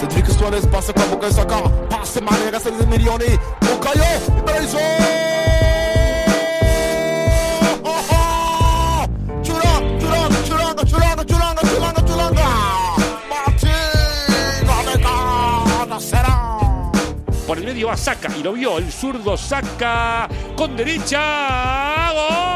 Cedric Suarez passa com a boca Saka Passe Mané, resta di milioni preso Oh, oh! Churanga, Churanga, Churanga, Churanga, Churanga, Churanga, Martín, Odegaard, será Por el medio va Saca y lo vio el zurdo Saca con derecha.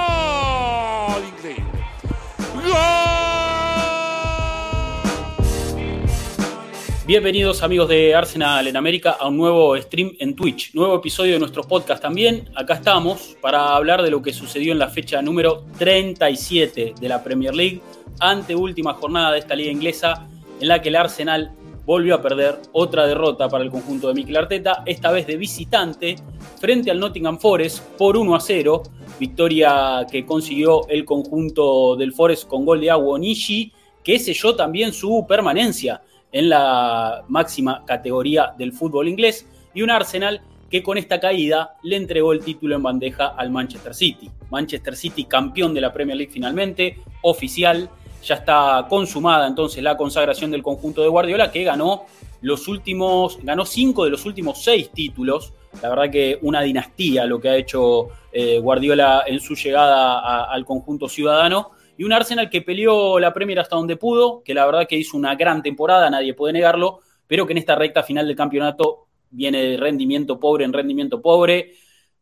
Bienvenidos amigos de Arsenal en América a un nuevo stream en Twitch, nuevo episodio de nuestro podcast también. Acá estamos para hablar de lo que sucedió en la fecha número 37 de la Premier League, ante última jornada de esta liga inglesa en la que el Arsenal volvió a perder otra derrota para el conjunto de Mikel Arteta, esta vez de visitante frente al Nottingham Forest por 1 a 0, victoria que consiguió el conjunto del Forest con gol de Agua Nishi, que selló también su permanencia en la máxima categoría del fútbol inglés, y un Arsenal que con esta caída le entregó el título en bandeja al Manchester City. Manchester City campeón de la Premier League finalmente, oficial, ya está consumada entonces la consagración del conjunto de Guardiola, que ganó los últimos, ganó cinco de los últimos seis títulos. La verdad que una dinastía lo que ha hecho eh, Guardiola en su llegada al conjunto ciudadano. Y un Arsenal que peleó la Premier hasta donde pudo, que la verdad que hizo una gran temporada, nadie puede negarlo, pero que en esta recta final del campeonato viene de rendimiento pobre en rendimiento pobre.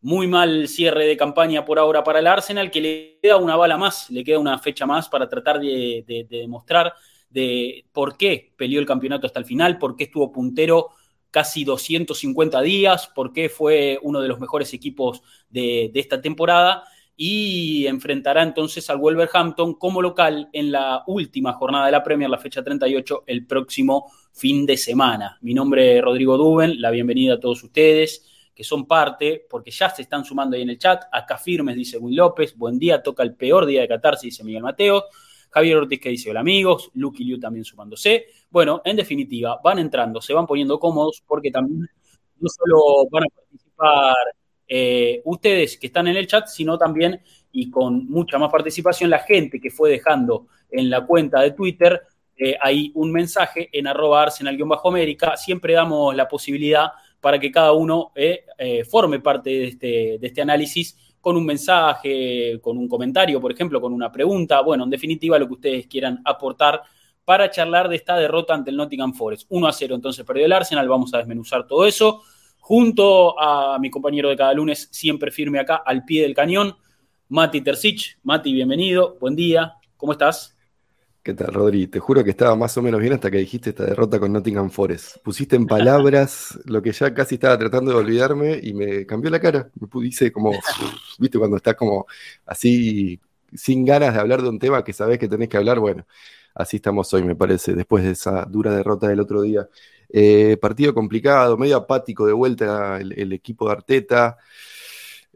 Muy mal cierre de campaña por ahora para el Arsenal, que le queda una bala más, le queda una fecha más para tratar de, de, de demostrar de por qué peleó el campeonato hasta el final, por qué estuvo puntero casi 250 días, por qué fue uno de los mejores equipos de esta temporada y enfrentará entonces al Wolverhampton como local en la última jornada de la Premier, la fecha 38, el próximo fin de semana. Mi nombre es Rodrigo Duben, la bienvenida a todos ustedes que son parte, porque ya se están sumando ahí en el chat. Acá firmes, dice Will López. Buen día, toca el peor día de catarse, dice Miguel Mateo. Javier Ortiz que dice hola amigos, Lucky Liu también sumándose. Bueno, en definitiva, van entrando, se van poniendo cómodos porque también no solo van a participar eh, ustedes que están en el chat, sino también y con mucha más participación la gente que fue dejando en la cuenta de Twitter eh, hay un mensaje en arroba arsenal-américa. Siempre damos la posibilidad para que cada uno eh, eh, forme parte de este, de este análisis con un mensaje, con un comentario, por ejemplo, con una pregunta. Bueno, en definitiva, lo que ustedes quieran aportar para charlar de esta derrota ante el Nottingham Forest. 1 a 0, entonces perdió el Arsenal. Vamos a desmenuzar todo eso. Junto a mi compañero de cada lunes, siempre firme acá, al pie del cañón, Mati Tercich. Mati, bienvenido. Buen día. ¿Cómo estás? ¿Qué tal, Rodri? Te juro que estaba más o menos bien hasta que dijiste esta derrota con Nottingham Forest. Pusiste en palabras lo que ya casi estaba tratando de olvidarme y me cambió la cara. Me puse como, viste, cuando estás como así, sin ganas de hablar de un tema que sabes que tenés que hablar. Bueno, así estamos hoy, me parece, después de esa dura derrota del otro día. Eh, partido complicado, medio apático de vuelta el, el equipo de Arteta.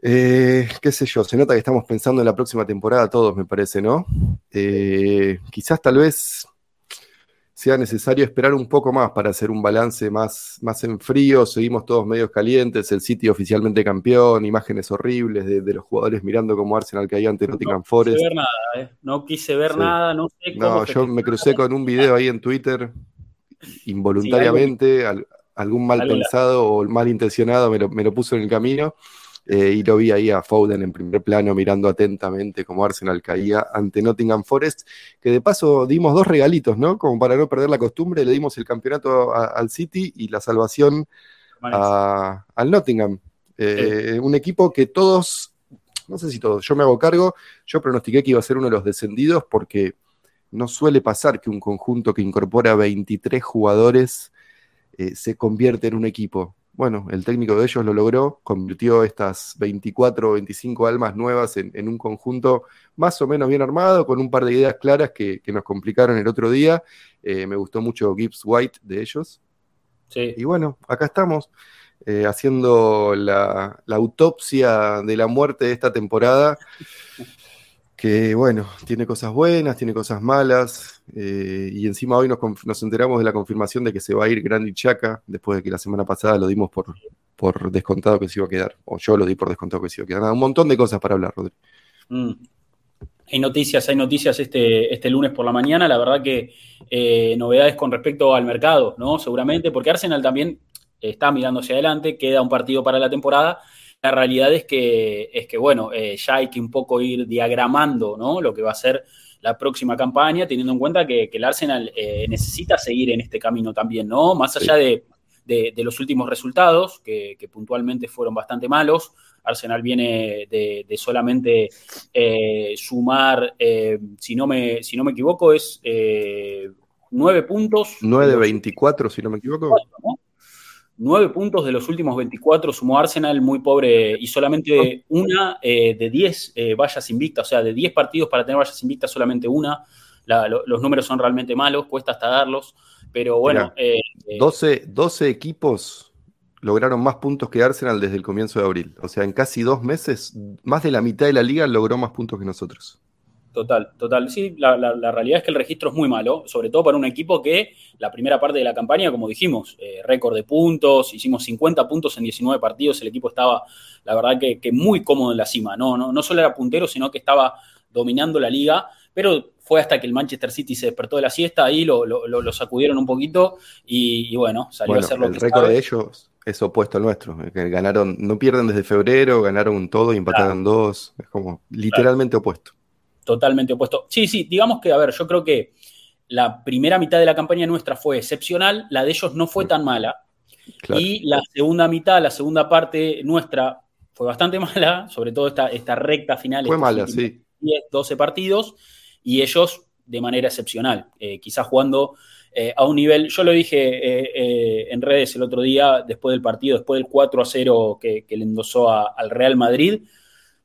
Eh, qué sé yo, se nota que estamos pensando en la próxima temporada todos, me parece, ¿no? Eh, quizás tal vez sea necesario esperar un poco más para hacer un balance más, más en frío. Seguimos todos medios calientes, el City oficialmente campeón, imágenes horribles de, de los jugadores mirando como Arsenal caía ante Nottingham no Forest. Quise ver nada, ¿eh? No quise ver Sí. nada, no sé cómo No, yo me crucé con un video ahí en Twitter, involuntariamente, al- algún mal algo la- pensado o malintencionado me lo, me lo puso en el camino, eh, y lo vi ahí a Foden en primer plano mirando atentamente como Arsenal caía ante Nottingham Forest, que de paso dimos dos regalitos, ¿no? Como para no perder la costumbre, le dimos el campeonato a- al City y la salvación a- al Nottingham. Eh, Un equipo que todos, no sé si todos, yo me hago cargo, yo pronostiqué que iba a ser uno de los descendidos porque no suele pasar que un conjunto que incorpora 23 jugadores eh, se convierte en un equipo. Bueno, el técnico de ellos lo logró, convirtió estas 24 o 25 almas nuevas en, en un conjunto más o menos bien armado, con un par de ideas claras que, que nos complicaron el otro día. Eh, me gustó mucho Gibbs White de ellos. Sí. Y bueno, acá estamos eh, haciendo la, la autopsia de la muerte de esta temporada, que bueno, tiene cosas buenas, tiene cosas malas, eh, y encima hoy nos, nos enteramos de la confirmación de que se va a ir Grandy Chaca, después de que la semana pasada lo dimos por, por descontado que se iba a quedar, o yo lo di por descontado que se iba a quedar. Un montón de cosas para hablar, Rodri. Mm. Hay noticias, hay noticias este, este lunes por la mañana. La verdad que eh, novedades con respecto al mercado, ¿no? Seguramente, porque Arsenal también está mirando hacia adelante, queda un partido para la temporada. La realidad es que, es que bueno, eh, ya hay que un poco ir diagramando, ¿no? Lo que va a ser la próxima campaña, teniendo en cuenta que, el Arsenal eh, necesita seguir en este camino también, ¿no? Más allá de, los últimos resultados, que, puntualmente fueron bastante malos. Arsenal viene de, solamente sumar, si, no me, si no me equivoco, es nueve puntos. 9 de 24, si no me equivoco. Nueve puntos de los últimos 24 sumó Arsenal, muy pobre, y solamente una eh, de 10 eh, vallas invictas, o sea, de 10 partidos para tener vallas invictas, solamente una. los números son realmente malos, cuesta hasta darlos, pero bueno. 12, eh, 12 equipos lograron más puntos que Arsenal desde el comienzo de abril. O sea, en casi dos meses, más de la mitad de la liga logró más puntos que nosotros. Total, total. Sí, la, realidad es que el registro es muy malo, sobre todo para un equipo que la primera parte de la campaña, como dijimos, eh, récord de puntos, hicimos 50 puntos en 19 partidos, el equipo estaba, la verdad, que, muy cómodo en la cima. No, no, no solo era puntero, sino que estaba dominando la liga, pero fue hasta que el Manchester City se despertó de la siesta, ahí lo, sacudieron un poquito y, bueno, salió a hacer lo el récord de ellos es opuesto al nuestro. Ganaron, no pierden desde febrero, ganaron todo y empataron dos. Es como literalmente opuesto totalmente opuesto. Sí, sí, digamos que, a ver, yo creo que la primera mitad de la campaña nuestra fue excepcional, la de ellos no fue tan mala. Y la segunda mitad, la segunda parte nuestra fue bastante mala, sobre todo esta, esta recta final. Fue mala, sí. 10, 12 partidos, y ellos de manera excepcional, eh, quizás jugando eh, a un nivel, yo lo dije eh, en redes el otro día, después del partido, después del 4 a 0 que, le endosó al Real Madrid,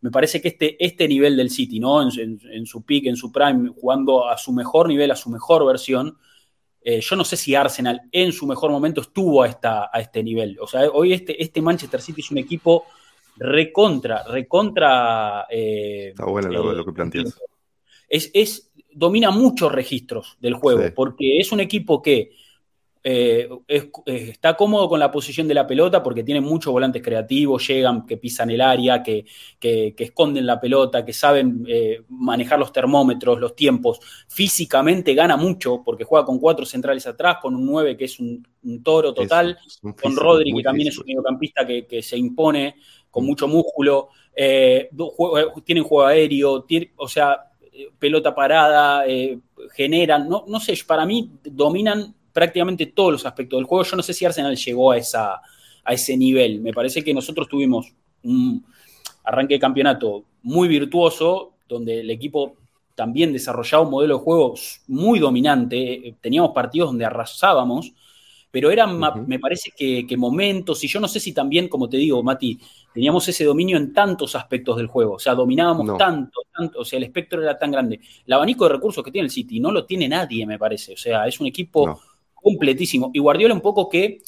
me parece que este, este nivel del City, ¿no? En, su peak, en su prime, jugando a su mejor nivel, a su mejor versión, eh, yo no sé si Arsenal en su mejor momento estuvo a, esta, a este nivel. O sea, hoy este, este Manchester City es un equipo recontra, recontra. Eh, Está bueno lo, eh, que planteas. Es, es, domina muchos registros del juego, porque es un equipo que eh, eh, está cómodo con la posición de la pelota porque tiene muchos volantes creativos, llegan, que pisan el área, que, esconden la pelota, que saben eh, manejar los termómetros, los tiempos. Físicamente gana mucho porque juega con cuatro centrales atrás, con un 9 que es un, toro total, con Rodri que también es un mediocampista que, se impone con mucho músculo. tienen juego aéreo, o sea, pelota parada, generan, no, no sé, para mí dominan prácticamente todos los aspectos del juego. Yo no sé si Arsenal llegó a, esa, a ese nivel. Me parece que nosotros tuvimos un arranque de campeonato muy virtuoso, donde el equipo también desarrollaba un modelo de juego muy dominante. Teníamos partidos donde arrasábamos, pero eran, me parece que, momentos, y yo no sé si también, como te digo, Mati, teníamos ese dominio en tantos aspectos del juego, o sea, dominábamos tanto, tanto, o sea, el espectro era tan grande. El abanico de recursos que tiene el City no lo tiene nadie, me parece, o sea, es un equipo completísimo. Y Guardiola un poco que,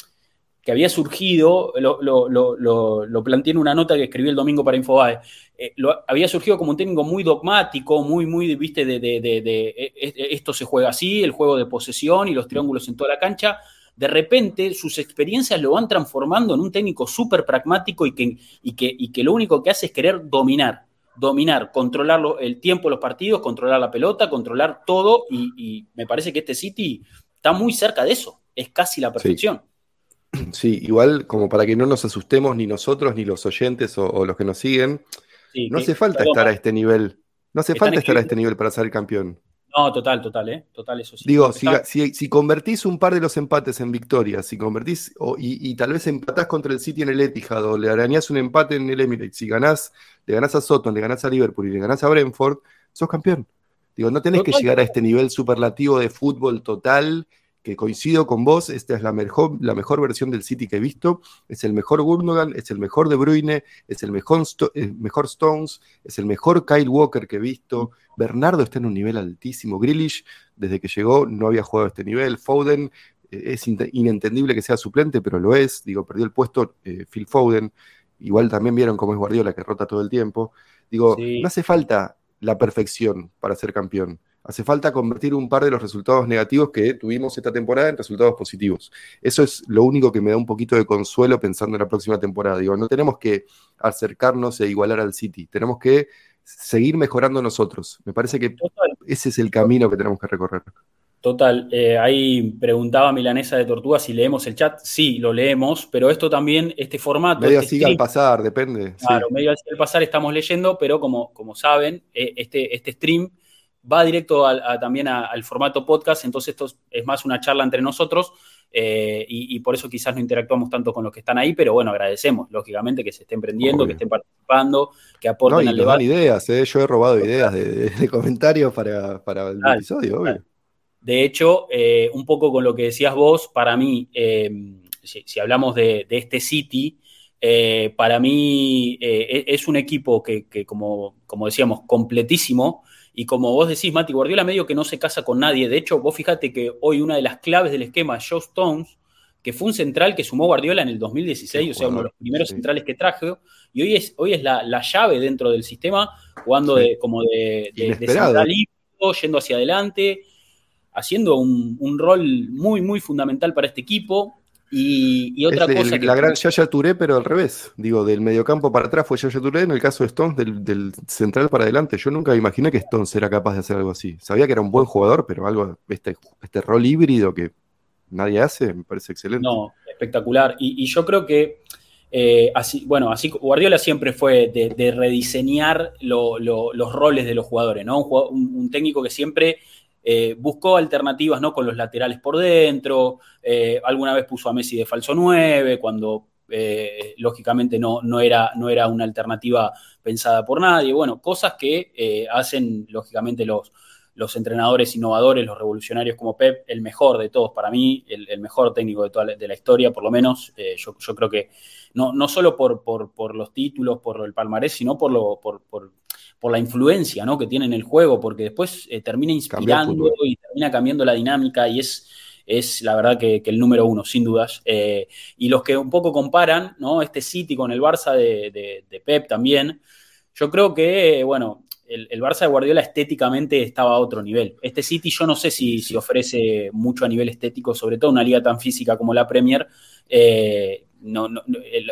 que había surgido, lo, lo, planteé en una nota que escribí el domingo para Infobae, eh, había surgido como un técnico muy dogmático, muy, muy, viste, de, de, de, e, e, esto se juega así, el juego de posesión y los triángulos en toda la cancha. De repente sus experiencias lo van transformando en un técnico súper pragmático y que, y, que, y que lo único que hace es querer dominar dominar, controlar el tiempo de los partidos, controlar la pelota, controlar todo y, me parece que este City está muy cerca de eso, es casi la perfección. Sí. igual como para que no nos asustemos ni nosotros, ni los oyentes o, los que nos siguen, no hace falta estar a este nivel, no hace falta estar a este nivel para ser campeón. No, total, total, ¿eh? Total, eso sí. Digo, si, convertís un par de los empates en victorias, si convertís, y, tal vez empatás contra el City en el Etihad, o le arañás un empate en el Emirates, si ganás, le ganás a Soton, le ganás a Liverpool y le ganás a Brentford, sos campeón. Digo, no tenés que llegar a este nivel superlativo de fútbol total, que coincido con vos, esta es la mejor, la mejor versión del City que he visto, es el mejor Gundogan, es el mejor De Bruyne, es el mejor, mejor Stones, es el mejor Kyle Walker que he visto, Bernardo está en un nivel altísimo, Grealish desde que llegó no había jugado a este nivel, Foden eh, es inentendible que sea suplente, pero lo es, digo, perdió el puesto eh, Phil Foden, igual también vieron cómo es Guardiola que rota todo el tiempo, digo, no hace falta la perfección para ser campeón. Hace falta convertir un par de los resultados negativos que tuvimos esta temporada en resultados positivos. Eso es lo único que me da un poquito de consuelo pensando en la próxima temporada. Digo, no tenemos que acercarnos e igualar al City, tenemos que seguir mejorando nosotros. Me parece que ese es el camino que tenemos que recorrer. Total, eh, ahí preguntaba Milanesa de Tortuga si leemos el chat. Sí, lo leemos, pero esto también, este formato. Medio este así al pasar, depende. Claro, sí. medio así al pasar estamos leyendo, pero como, como saben, eh, este, este stream va directo a- también a- al formato podcast, entonces esto es- más una charla entre nosotros eh, y, y por eso quizás no interactuamos tanto con los que están ahí, pero bueno, agradecemos, lógicamente, que se estén prendiendo, Obvio. que estén participando, que No, aporten y al dan ideas, ¿eh? yo he robado ideas de, de- de comentarios para, para el episodio, obvio. De hecho, eh, un poco con lo que decías vos, para mí, eh, si, si hablamos de, de este City, eh, para mí eh, es un equipo que, que como, como decíamos, completísimo. Y como vos decís, Mati Guardiola medio que no se casa con nadie. De hecho, vos fíjate que hoy una de las claves del esquema es Joe Stones, que fue un central que sumó Guardiola en el 2016, Qué o sea, uno de los primeros sí. centrales que trajo. Y hoy es, hoy es la, la llave dentro del sistema, jugando Sí. de, como de, de- de central yendo hacia adelante haciendo un, un rol muy, muy fundamental para este equipo. Y, y otra Es el- cosa que. la gran Yaya Touré, pero al revés. Digo, del mediocampo para atrás fue Yaya Touré, en el caso de Stones, del, del central para adelante. Yo nunca imaginé que Stones era capaz de hacer algo así. Sabía que era un buen jugador, pero algo, este, este rol híbrido que nadie hace, me parece excelente. No, espectacular. Y, y yo creo que. eh, así, bueno, así Guardiola siempre fue de, de rediseñar lo- lo- los roles de los jugadores, ¿no? Un- un técnico que siempre eh, buscó alternativas, ¿no? Con los laterales por dentro, eh, alguna vez puso a Messi de falso 9, cuando eh, lógicamente no, no, era, no era una alternativa pensada por nadie. Bueno, cosas que hacen lógicamente los, los entrenadores innovadores, los revolucionarios como Pep, el mejor de todos para mí, el, mejor técnico de toda la, de la historia, por lo menos. Yo, yo, creo que no, no solo por, por, por, los títulos, por el palmarés, sino por, lo, por, por la influencia ¿no? que tiene en el juego, porque después eh, termina inspirando y termina cambiando la dinámica y es, es la verdad que, que el número uno, sin dudas. Eh, y los que un poco comparan ¿no? este City con el Barça de, de, de Pep también, yo creo que, bueno, el, el, Barça de Guardiola estéticamente estaba a otro nivel. Este City yo no sé si, si ofrece mucho a nivel estético, sobre todo una liga tan física como la Premier. Eh, no, no,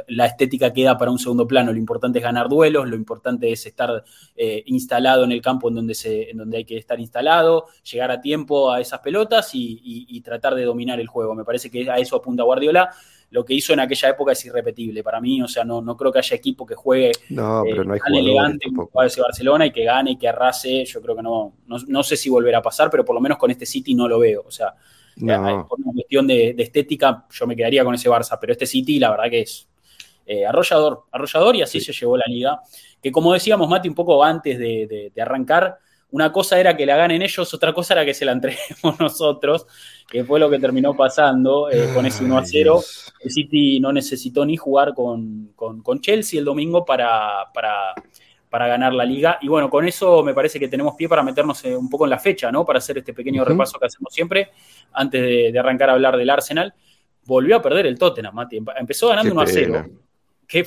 la estética queda para un segundo plano. Lo importante es ganar duelos, lo importante es estar eh, instalado en el campo en donde, se, en donde hay que estar instalado, llegar a tiempo a esas pelotas y, y, y tratar de dominar el juego. Me parece que a eso apunta Guardiola lo que hizo en aquella época es irrepetible para mí, o sea, no, no creo que haya equipo que juegue no, pero no hay eh, tan elegante como ese Barcelona y que gane y que arrase, yo creo que no, no, no, sé si volverá a pasar, pero por lo menos con este City no lo veo, o sea, no. por una cuestión de, de, estética yo me quedaría con ese Barça, pero este City la verdad que es eh, arrollador, arrollador y así sí. se llevó la liga, que como decíamos Mati un poco antes de, de, de arrancar, una cosa era que la ganen ellos, otra cosa era que se la entreguemos nosotros, que fue lo que terminó pasando eh, con ese 1 a 0. El City no necesitó ni jugar con, con, con Chelsea el domingo para, para, para, ganar la liga. Y bueno, con eso me parece que tenemos pie para meternos un poco en la fecha, ¿no? Para hacer este pequeño uh -huh. repaso que hacemos siempre, antes de, de, arrancar a hablar del Arsenal. Volvió a perder el Tottenham, Mati. Empezó ganando qué 1 a 0. Qué,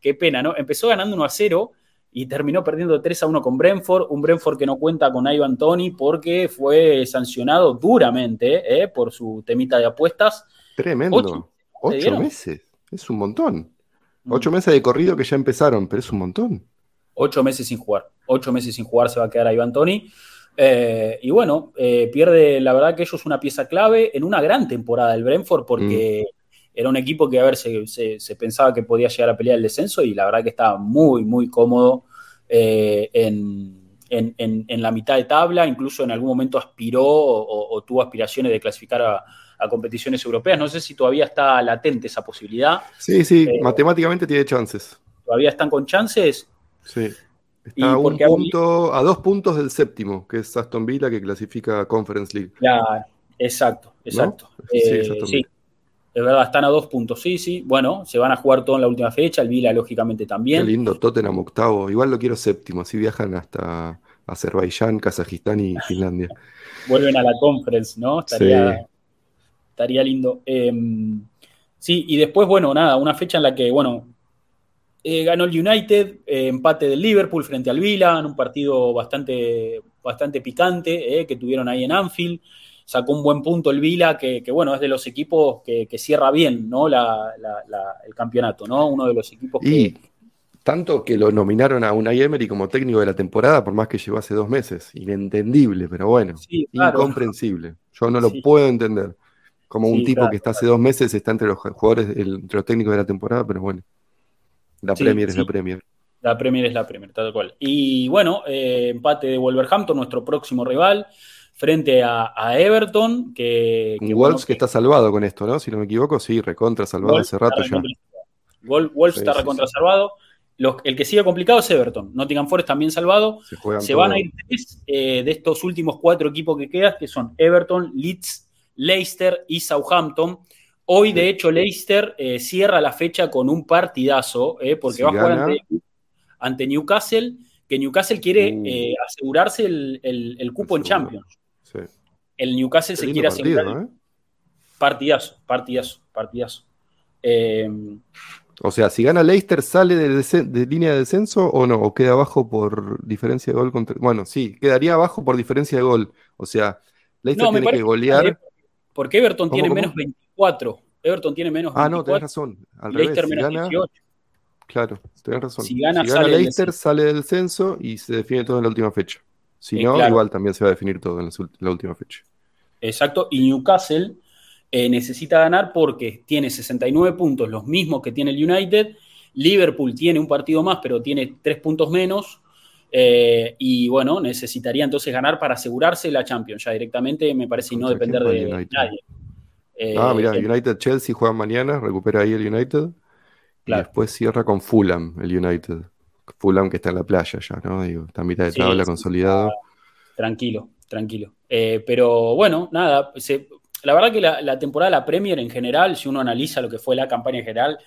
qué pena, ¿no? Empezó ganando 1 a 0 y terminó perdiendo 3 a 1 con Brentford, un Brentford que no cuenta con Ivan Tony porque fue sancionado duramente eh, por su temita de apuestas. Tremendo. Ocho, Ocho meses, es un montón. Mm. Ocho meses de corrido que ya empezaron, pero es un montón. Ocho meses sin jugar. Ocho meses sin jugar se va a quedar Ivan Tony. Eh, y bueno, eh, pierde la verdad que ellos una pieza clave en una gran temporada del Brentford porque mm. era un equipo que a ver se, se, se, pensaba que podía llegar a pelear el descenso y la verdad que estaba muy, muy cómodo eh, en, en, en, en, la mitad de tabla, incluso en algún momento aspiró o, o tuvo aspiraciones de clasificar a, a, competiciones europeas. No sé si todavía está latente esa posibilidad. Sí, sí, matemáticamente tiene chances. ¿Todavía están con chances? Sí. Está a, un punto, a dos puntos del séptimo, que es Aston Villa, que clasifica a Conference League. Claro, exacto, exacto. ¿No? Eh, sí, sí, es verdad, están a dos puntos, sí, sí. Bueno, se van a jugar todo en la última fecha, el Vila lógicamente también. Qué lindo, Tottenham octavo. Igual lo quiero séptimo, así viajan hasta Azerbaiyán, Kazajistán y Finlandia. Vuelven a la conference, ¿no? Estaría, sí. estaría lindo. Eh, sí, y después, bueno, nada, una fecha en la que, bueno, eh, ganó el United, eh, empate del Liverpool frente al Vila, en un partido bastante, bastante picante eh, que tuvieron ahí en Anfield sacó un buen punto el Vila, que, que bueno, es de los equipos que, que cierra bien ¿no? La, la, la, el campeonato, ¿no? Uno de los equipos y que. Tanto que lo nominaron a Unai Emery como técnico de la temporada, por más que llegó hace dos meses. Inentendible, pero bueno, Sí, claro. incomprensible. Yo no lo Sí. puedo entender. Como un tipo claro, que está hace dos meses está entre los jugadores, el- entre los técnicos de la temporada, pero bueno. La Sí, Premier es sí. la Premier. La Premier es la Premier, tal cual. Y bueno, eh, empate de Wolverhampton, nuestro próximo rival, frente a, a Everton, que, Un que, Wolves bueno, que está salvado con esto, ¿no? Si no me equivoco, sí, recontra salvado Wolves hace rato ya. Wolves Sí, está recontra salvado. Los- el que sigue complicado es Everton. Nottingham Forest también salvado. Se Se van a ir tres eh, de estos últimos cuatro equipos que quedan, que son Everton, Leeds, Leicester y Southampton. Hoy, de hecho, Leicester eh, cierra la fecha con un partidazo, eh, porque Si va a jugar ante, ante Newcastle, que Newcastle quiere Uh. eh, asegurarse el, el- el cupo en. Champions. Sí. El Newcastle se quiere partido, asegurar. Partidazo, partidazo, partidazo. O sea, si gana Leicester, ¿sale de, línea de descenso o no? ¿O queda abajo por diferencia de gol contra... Bueno, sí, quedaría abajo por diferencia de gol. O sea, Leicester no, tiene que golear. que porque Everton ¿Cómo, tiene cómo? menos 24. Everton tiene menos Ah, no, 24. tenés razón. Al revés, Leicester si menos gana, 18. claro, tenés razón. Si gana, Si sale Leicester, sale del censo y se define todo en la última fecha. Si Eh, no, claro. igual también se va a definir todo en la última fecha. Exacto, y Newcastle eh, necesita ganar porque tiene 69 puntos, los mismos que tiene el United. Liverpool tiene un partido más, pero tiene tres puntos menos. Eh, y bueno, necesitaría entonces ganar para asegurarse la Champions ya directamente, me parece, y no ¿Contra depender de United? nadie. Eh, ah, mira, el- United-Chelsea juegan mañana, recupera ahí el United. Claro. Y después cierra con Fulham, el United. Fulham que está en la playa ya, ¿no? Digo, está a mitad de tabla sí, consolidado. Tranquilo, tranquilo. Eh, pero bueno, nada, se- la verdad que la, la temporada de la Premier en general, si uno analiza lo que fue la campaña en general,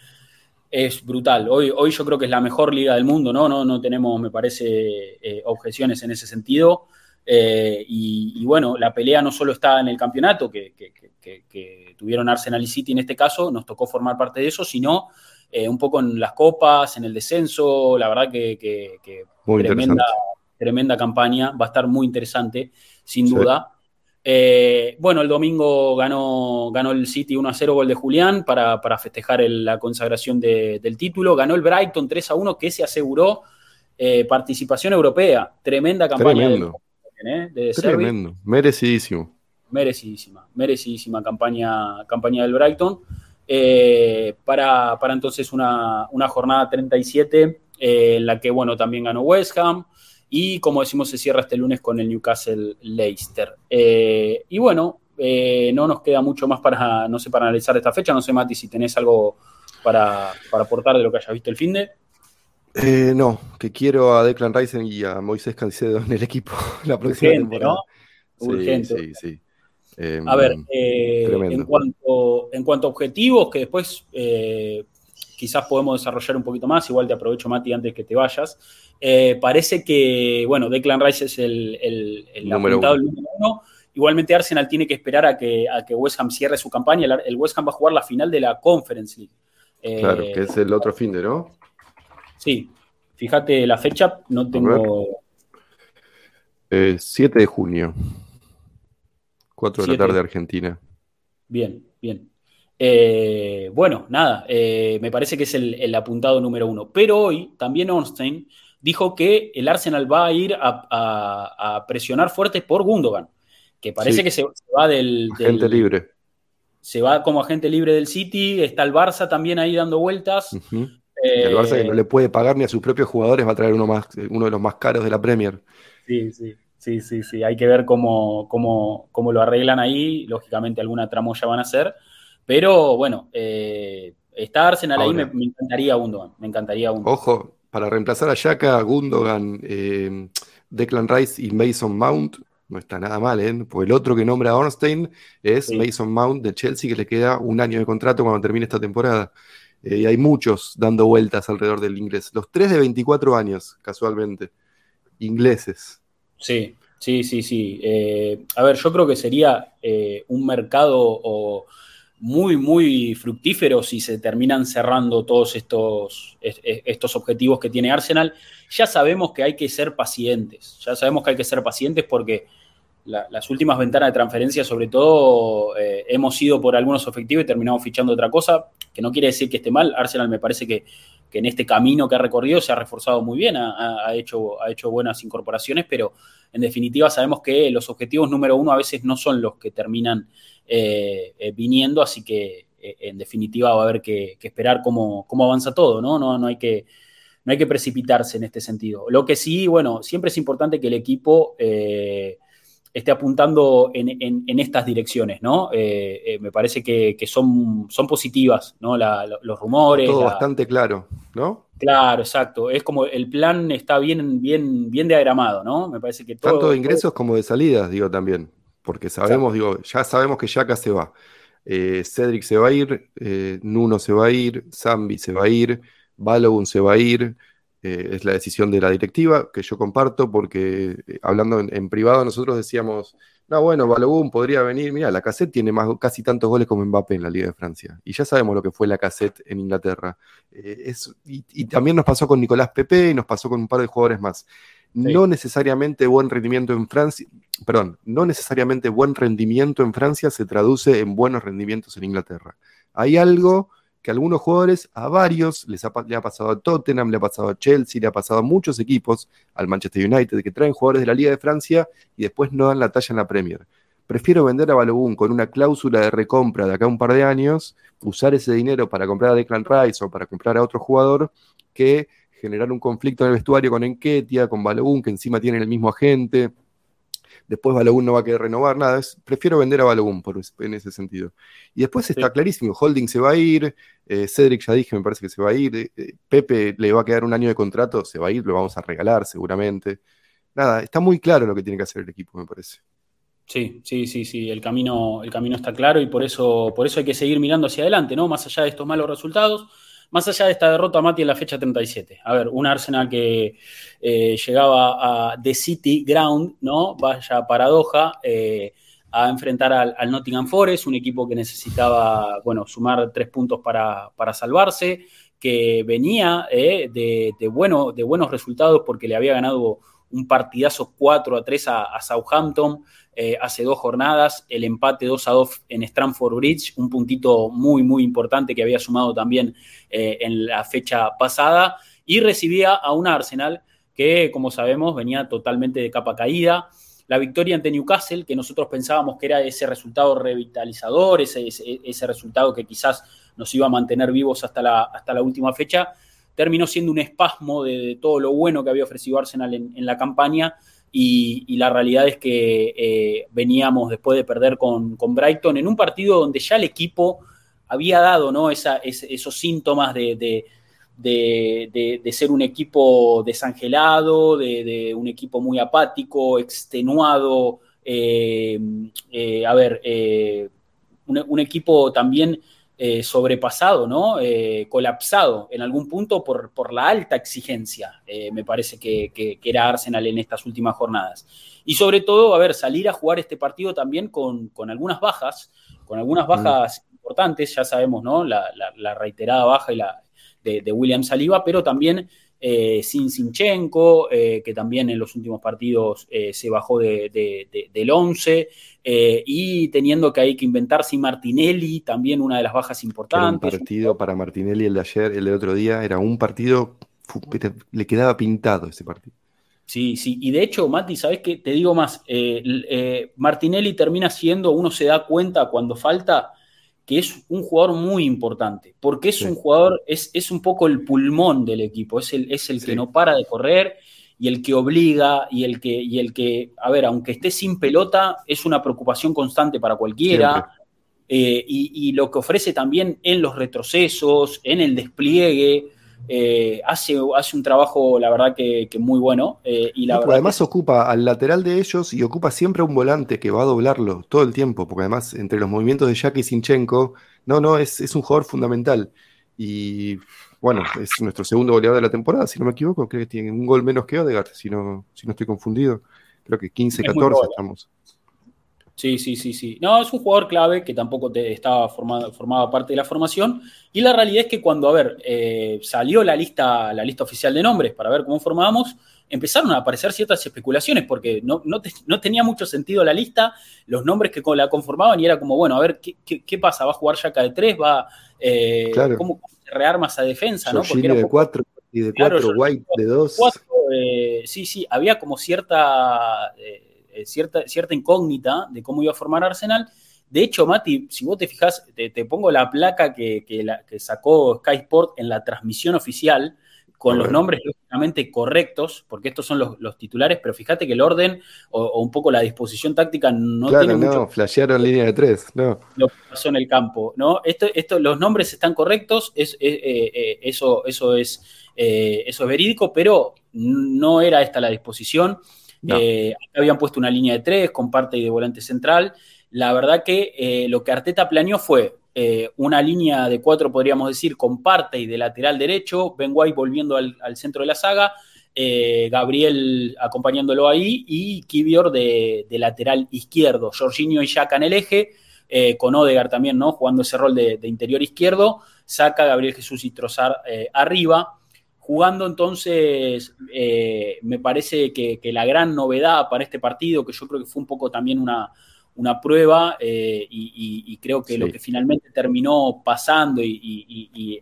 es brutal. Hoy, hoy yo creo que es la mejor liga del mundo, ¿no? No, no tenemos, me parece, eh, objeciones en ese sentido. Eh, y, y bueno, la pelea no solo está en el campeonato, que, que- que- que- tuvieron Arsenal y City en este caso, nos tocó formar parte de eso, sino eh, un poco en las copas, en el descenso, la verdad que, Muy tremenda, tremenda campaña, va a estar muy interesante, sin Sí. duda. Eh, bueno, el domingo ganó, ganó el City 1 a 0 gol de Julián para, para festejar el- la consagración de- del título. Ganó el Brighton 3 a 1 que se aseguró eh, participación europea. Tremenda campaña Tremendo, ¿eh? de Servi. tremendo, merecidísimo. Merecidísima, merecidísima campaña, campaña del Brighton. Eh, para, para entonces una, una jornada 37 eh, en la que, bueno, también ganó West Ham. Y como decimos, se cierra este lunes con el Newcastle Leicester. Eh, y bueno, eh, no nos queda mucho más para, no sé, para analizar esta fecha. No sé, Mati, si tenés algo para, para aportar de lo que hayas visto el fin de. Eh, no, que quiero a Declan Rice y a Moisés Caicedo en el equipo la próxima Urgente, temporada. ¿no? Urgente. Sí, sí, sí. Eh, A ver, eh, tremendo. en, cuanto, en cuanto a objetivos, que después eh, quizás podemos desarrollar un poquito más, igual te aprovecho, Mati, antes que te vayas. Eh, parece que, bueno, Declan Rice es el, el, el Número apuntado, uno. número uno. Igualmente Arsenal tiene que esperar a que, a que West Ham cierre su campaña. El, el West Ham va a jugar la final de la Conference League. Eh, claro, que es el otro fin de, ¿no? Sí, fíjate la fecha, no tengo... Eh, 7 de junio. 4 de la tarde Argentina. Bien, bien. Eh, bueno, nada, eh, me parece que es el, el apuntado número uno. Pero hoy también Ornstein dijo que el Arsenal va a ir a, a- a presionar fuerte por Gundogan, que parece Sí. que se, se va del, del- Gente libre. se va como agente libre del City, está el Barça también ahí dando vueltas. Ujú. Eh, El Barça que no le puede pagar ni a sus propios jugadores va a traer uno más, uno de los más caros de la Premier. Sí, sí, sí, sí, sí. Hay que ver cómo, cómo, cómo lo arreglan ahí. Lógicamente alguna tramoya van a hacer. Pero bueno, eh, está Arsenal ahí, Ahora. me, me encantaría Gundogan. Me encantaría Gundogan. Ojo, para reemplazar a Yaka, Gundogan, eh, Declan Rice y Mason Mount, no está nada mal, ¿eh? Porque el otro que nombra a Ornstein es Sí. Mason Mount de Chelsea, que le queda un año de contrato cuando termine esta temporada. Eh, y hay muchos dando vueltas alrededor del inglés. Los tres de 24 años, casualmente. Ingleses. Sí, sí, sí, sí. Eh, a ver, yo creo que sería eh, un mercado o, muy, muy fructífero si se terminan cerrando todos estos, es- es- estos objetivos que tiene Arsenal. Ya sabemos que hay que ser pacientes, ya sabemos que hay que ser pacientes porque la- las últimas ventanas de transferencia, sobre todo, eh, hemos ido por algunos objetivos y terminamos fichando otra cosa, que no quiere decir que esté mal. Arsenal me parece que, en este camino que ha recorrido se ha reforzado muy bien, ha, hecho, ha hecho buenas incorporaciones, pero en definitiva sabemos que los objetivos número uno a veces no son los que terminan viniendo, así que en definitiva va a haber que, esperar cómo, cómo, avanza todo, ¿no? No, no hay que no hay que precipitarse en este sentido. Lo que sí, bueno, siempre es importante que el equipo eh, esté apuntando en, estas direcciones, ¿no? Eh, eh, me parece que, son, son positivas, ¿no? los rumores. Todo bastante claro, ¿no? Claro, exacto. Es como el plan está bien, bien, bien diagramado, ¿no? Me parece que todo. Tanto de ingresos como de salidas, digo también. Porque sabemos, digo, ya sabemos que Yaka se va. Cedric se va a ir, Nuno se va a ir, Zambi se va a ir. Balogun se va a ir, eh, es la decisión de la directiva, que yo comparto, porque eh, hablando en, privado nosotros decíamos, no, bueno, Balogun podría venir, mira, la cassette tiene más, casi tantos goles como Mbappé en la Liga de Francia, y ya sabemos lo que fue la cassette en Inglaterra. Eh, y, también nos pasó con Nicolás Pepe y nos pasó con un par de jugadores más. No necesariamente buen rendimiento en Francia, perdón, no necesariamente buen rendimiento en Francia se traduce en buenos rendimientos en Inglaterra. Hay algo que algunos jugadores, a varios, les ha, le ha pasado a Tottenham, le ha pasado a Chelsea, le ha pasado a muchos equipos, al Manchester United, que traen jugadores de la Liga de Francia y después no dan la talla en la Premier. Prefiero vender a Balogun con una cláusula de recompra de acá a un par de años, usar ese dinero para comprar a Declan Rice o para comprar a otro jugador, que generar un conflicto en el vestuario con Enquetia, con Balogun, que encima tiene el mismo agente después Balogun no va a querer renovar nada. prefiero vender a Balogun por, en ese sentido. Y después está clarísimo, Holding se va a ir, eh, Cedric ya dije, me parece que se va a ir, eh, eh, Pepe le va a quedar un año de contrato, se va a ir, lo vamos a regalar seguramente. Nada, está muy claro lo que tiene que hacer el equipo, me parece. Sí, sí, sí, sí, el camino, el camino está claro y por eso, por eso hay que seguir mirando hacia adelante, ¿no? Más allá de estos malos resultados más allá de esta derrota, Mati, en la fecha 37. A ver, un Arsenal que eh, llegaba a The City Ground, ¿no? Vaya paradoja, eh, a enfrentar al, Nottingham Forest, un equipo que necesitaba, bueno, sumar tres puntos para, salvarse, que venía eh, de, bueno, de buenos resultados porque le había ganado un partidazo 4 a 3 a Southampton, eh, hace dos jornadas, el empate 2 a 2 en Stramford Bridge, un puntito muy, muy importante que había sumado también eh, en la fecha pasada, y recibía a un Arsenal que, como sabemos, venía totalmente de capa caída. La victoria ante Newcastle, que nosotros pensábamos que era ese resultado revitalizador, ese, ese, resultado que quizás nos iba a mantener vivos hasta la, hasta la última fecha, terminó siendo un espasmo de, todo lo bueno que había ofrecido Arsenal en, la campaña y, la realidad es que eh, veníamos después de perder con, Brighton en un partido donde ya el equipo había dado ¿no? esos síntomas de, ser un equipo desangelado, de, un equipo muy apático, extenuado, eh, eh, a ver, un, equipo también eh, sobrepasado, ¿no? Eh, colapsado en algún punto por, por la alta exigencia, eh, me parece que, era Arsenal en estas últimas jornadas. Y sobre todo, a ver, salir a jugar este partido también con, algunas bajas, con algunas bajas importantes, ya sabemos, ¿no? La, reiterada baja y la, de, de William Saliba, pero también eh, sin Sinchenko, eh, que también en los últimos partidos eh, se bajó de, del 11, y teniendo que hay que inventarse Martinelli, también una de las bajas importantes. un partido para Martinelli el de ayer, el de otro día, era un partido, le quedaba pintado ese partido. Sí, sí, y de hecho, Mati, ¿sabes qué? Te digo más, Martinelli termina siendo, uno se da cuenta cuando falta, que es un jugador muy importante, porque es un jugador, es, es, un poco el pulmón del equipo, es el, es el que no para de correr y el que obliga y el que, y el que, a ver, aunque esté sin pelota, es una preocupación constante para cualquiera. Eh, y, y, lo que ofrece también en los retrocesos, en el despliegue, eh, hace, hace un trabajo, la verdad, que, muy bueno. Eh, y la además ocupa al lateral de ellos y ocupa siempre un volante que va a doblarlo todo el tiempo, porque además entre los movimientos de Jack y Sinchenko, no, no, es, es un jugador fundamental. Y bueno, es nuestro segundo goleador de la temporada, si no me equivoco, creo que tiene un gol menos que Odegaard, si no, si no estoy confundido. Creo que 15, 14 estamos. Sí, sí, sí, sí. No, es un jugador clave que tampoco te estaba formado, formaba parte de la formación. Y la realidad es que cuando, a ver, eh, salió la lista, la lista oficial de nombres para ver cómo formábamos, empezaron a aparecer ciertas especulaciones porque no, no, tenía mucho sentido la lista, los nombres que la conformaban y era como, bueno, a ver, ¿qué, pasa? ¿Va a jugar Yaka de 3? ¿Va, eh, ¿Cómo se rearma esa defensa? ¿no? Porque era de 4 y de 4, White de 2. Eh, sí, sí, había como cierta, eh, cierta, cierta incógnita de cómo iba a formar Arsenal. De hecho, Mati, si vos te fijas, te, pongo la placa que, que, sacó Sky Sport en la transmisión oficial, con los nombres lógicamente correctos, porque estos son los, titulares, pero fíjate que el orden o, un poco la disposición táctica no claro, tiene no, mucho. flashearon línea de tres, no. Lo que pasó en el campo, ¿no? Esto, esto, los nombres están correctos, es, eh, eh, eso, eso, es, eh, eso es verídico, pero no era esta la disposición. Habían puesto una línea de tres con parte de volante central. La verdad que lo que Arteta planeó fue eh, una línea de cuatro, podríamos decir, con parte y de lateral derecho, Ben White volviendo al, centro de la saga, eh, Gabriel acompañándolo ahí y Kivior de, lateral izquierdo, Jorginho y en el eje, eh, con Odegar también, ¿no? Jugando ese rol de, interior izquierdo, saca Gabriel Jesús y Trozar arriba. Jugando entonces, me parece que, la gran novedad para este partido, que yo creo que fue un poco también una, una prueba eh, y, creo que lo que finalmente terminó pasando y,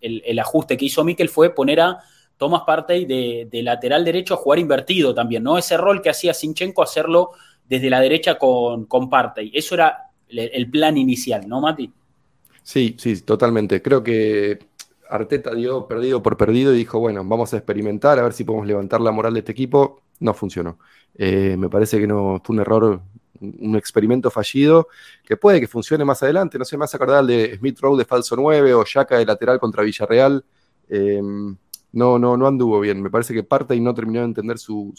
el, ajuste que hizo Miquel fue poner a Thomas Partey de, lateral derecho a jugar invertido también, ¿no? Ese rol que hacía Sinchenko, hacerlo desde la derecha con, con Partey. Eso era el plan inicial, ¿no, Mati? Sí, sí, totalmente. Creo que Arteta dio perdido por perdido y dijo, bueno, vamos a experimentar, a ver si podemos levantar la moral de este equipo. No funcionó. Eh, me parece que no fue un error un experimento fallido que puede que funcione más adelante. No sé, más acordar de Smith Rowe de falso 9 o Yaka de lateral contra Villarreal. Em, no, no, no anduvo bien. Me parece que parte y no terminó de entender su,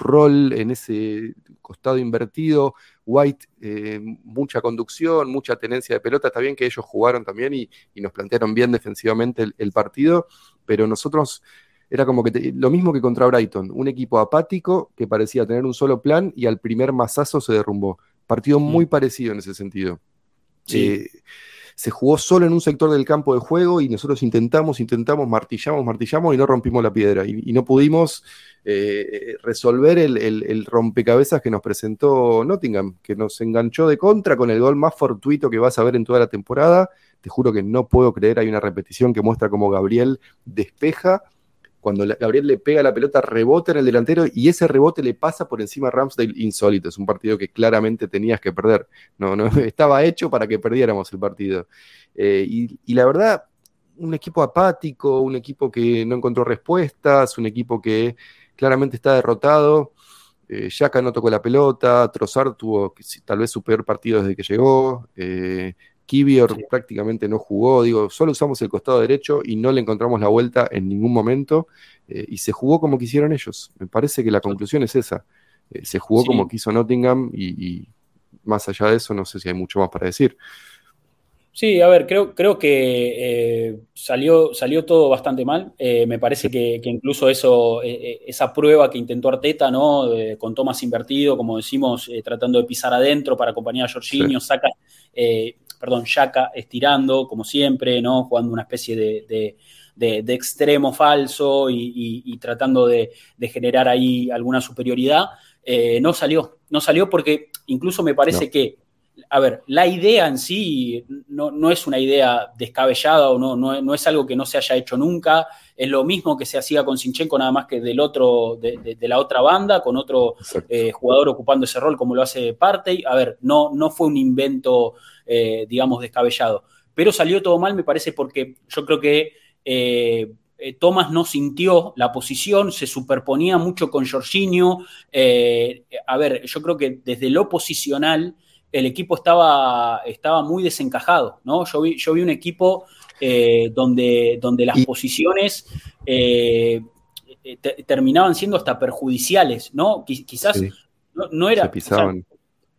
rol en ese costado invertido. White, eh, mucha conducción, mucha tenencia de pelota. Está bien que ellos jugaron también y, nos plantearon bien defensivamente el partido, pero nosotros era como que lo mismo que contra Brighton, un equipo apático que parecía tener un solo plan y al primer mazazo se derrumbó. Partido muy parecido en ese sentido. Eh, se jugó solo en un sector del campo de juego y nosotros intentamos, intentamos, martillamos, martillamos y no rompimos la piedra y, no pudimos eh, resolver el, rompecabezas que nos presentó Nottingham, que nos enganchó de contra con el gol más fortuito que vas a ver en toda la temporada. Te juro que no puedo creer, hay una repetición que muestra cómo Gabriel despeja cuando Gabriel le pega la pelota, rebota en el delantero y ese rebote le pasa por encima a Ramsdale insólito. Es un partido que claramente tenías que perder. No, no estaba hecho para que perdiéramos el partido. Eh, y, la verdad, un equipo apático, un equipo que no encontró respuestas, un equipo que claramente está derrotado. Eh, no tocó la pelota, Trozar tuvo tal vez su peor partido desde que llegó. Eh, Kivior prácticamente no jugó, digo, solo usamos el costado derecho y no le encontramos la vuelta en ningún momento eh, y se jugó como quisieron ellos. Me parece que la conclusión es esa. Eh, se jugó como quiso Nottingham y, más allá de eso no sé si hay mucho más para decir. Sí, a ver, creo, creo que eh, salió, salió todo bastante mal. me parece que, incluso eso, esa prueba que intentó Arteta, ¿no? con Thomas invertido, como decimos, tratando de pisar adentro para acompañar a Jorginho, saca perdón, Yaka estirando, como siempre, ¿no? Jugando una especie de, extremo falso y, tratando de, generar ahí alguna superioridad. Eh, no salió, no salió porque incluso me parece que, a ver, la idea en sí no, es una idea descabellada o no, no, es algo que no se haya hecho nunca. Es lo mismo que se hacía con Sinchenko, nada más que del otro, de, la otra banda, con otro eh, jugador ocupando ese rol como lo hace Partey. A ver, no, no fue un invento eh, digamos, descabellado. Pero salió todo mal, me parece, porque yo creo que eh, eh, Thomas no sintió la posición, se superponía mucho con Jorginho. a ver, yo creo que desde lo posicional el equipo estaba, estaba muy desencajado, ¿no? Yo vi, yo vi un equipo donde, donde las posiciones terminaban siendo hasta perjudiciales, ¿no? Quizás no, era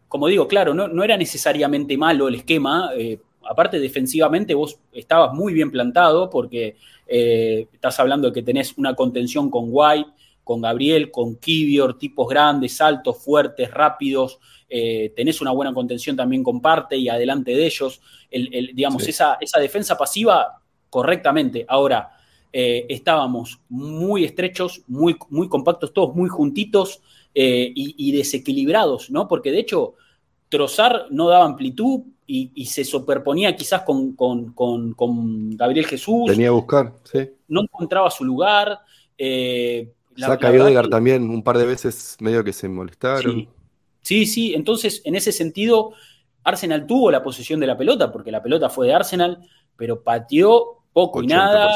como digo, claro, no, era necesariamente malo el esquema. Eh, aparte, defensivamente, vos estabas muy bien plantado porque eh, estás hablando de que tenés una contención con White, con Gabriel, con Kivior, tipos grandes, altos, fuertes, rápidos. Eh, tenés una buena contención también con parte y adelante de ellos. digamos, esa, esa defensa pasiva correctamente. Ahora, estábamos muy estrechos, muy, muy compactos, todos muy juntitos eh, y, desequilibrados, ¿no? Porque de hecho, Trozar no daba amplitud y, se superponía quizás con, Gabriel Jesús. Tenía que buscar, sí. No encontraba su lugar. Eh, Saca y Odegar también un par de veces medio que se molestaron. sí, sí, entonces en ese sentido Arsenal tuvo la posesión de la pelota, porque la pelota fue de Arsenal, pero pateó poco y nada.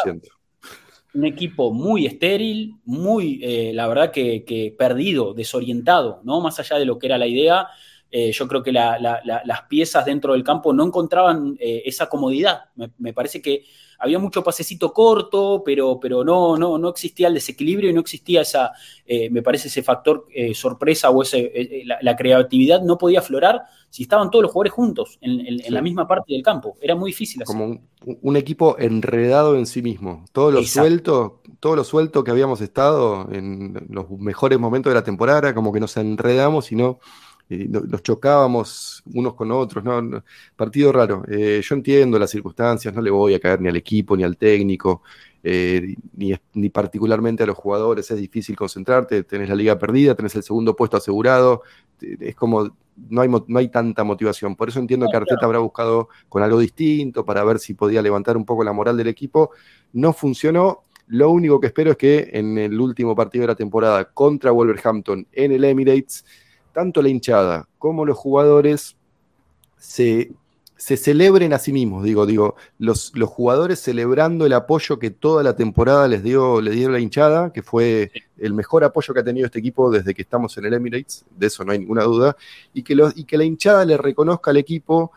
Un equipo muy estéril, muy, eh, la verdad que, perdido, desorientado, ¿no? Más allá de lo que era la idea, eh, yo creo que las piezas dentro del campo no encontraban eh, esa comodidad. me, parece que había mucho pasecito corto, pero, pero no, no, no existía el desequilibrio y no existía esa, eh, me parece, ese factor sorpresa o ese, la, creatividad no podía aflorar si estaban todos los jugadores juntos en, la misma parte del campo. Era muy difícil así. Como un, equipo enredado en sí mismo. Todo lo suelto, todo lo suelto que habíamos estado en los mejores momentos de la temporada, como que nos enredamos y no nos chocábamos unos con otros, ¿no? Partido raro. Eh, yo entiendo las circunstancias, no le voy a caer ni al equipo ni al técnico, eh, ni, particularmente a los jugadores, es difícil concentrarte, tenés la liga perdida, tenés el segundo puesto asegurado, es como, no hay, no hay tanta motivación. Por eso entiendo que Arteta habrá buscado con algo distinto para ver si podía levantar un poco la moral del equipo. No funcionó. Lo único que espero es que en el último partido de la temporada contra Wolverhampton en el Emirates, tanto la hinchada como los jugadores se, celebren a sí mismos. Digo, digo, los, los, jugadores celebrando el apoyo que toda la temporada les dio, le dio la hinchada, que fue el mejor apoyo que ha tenido este equipo desde que estamos en el Emirates, de eso no hay ninguna duda, y que, y que la hinchada le reconozca al equipo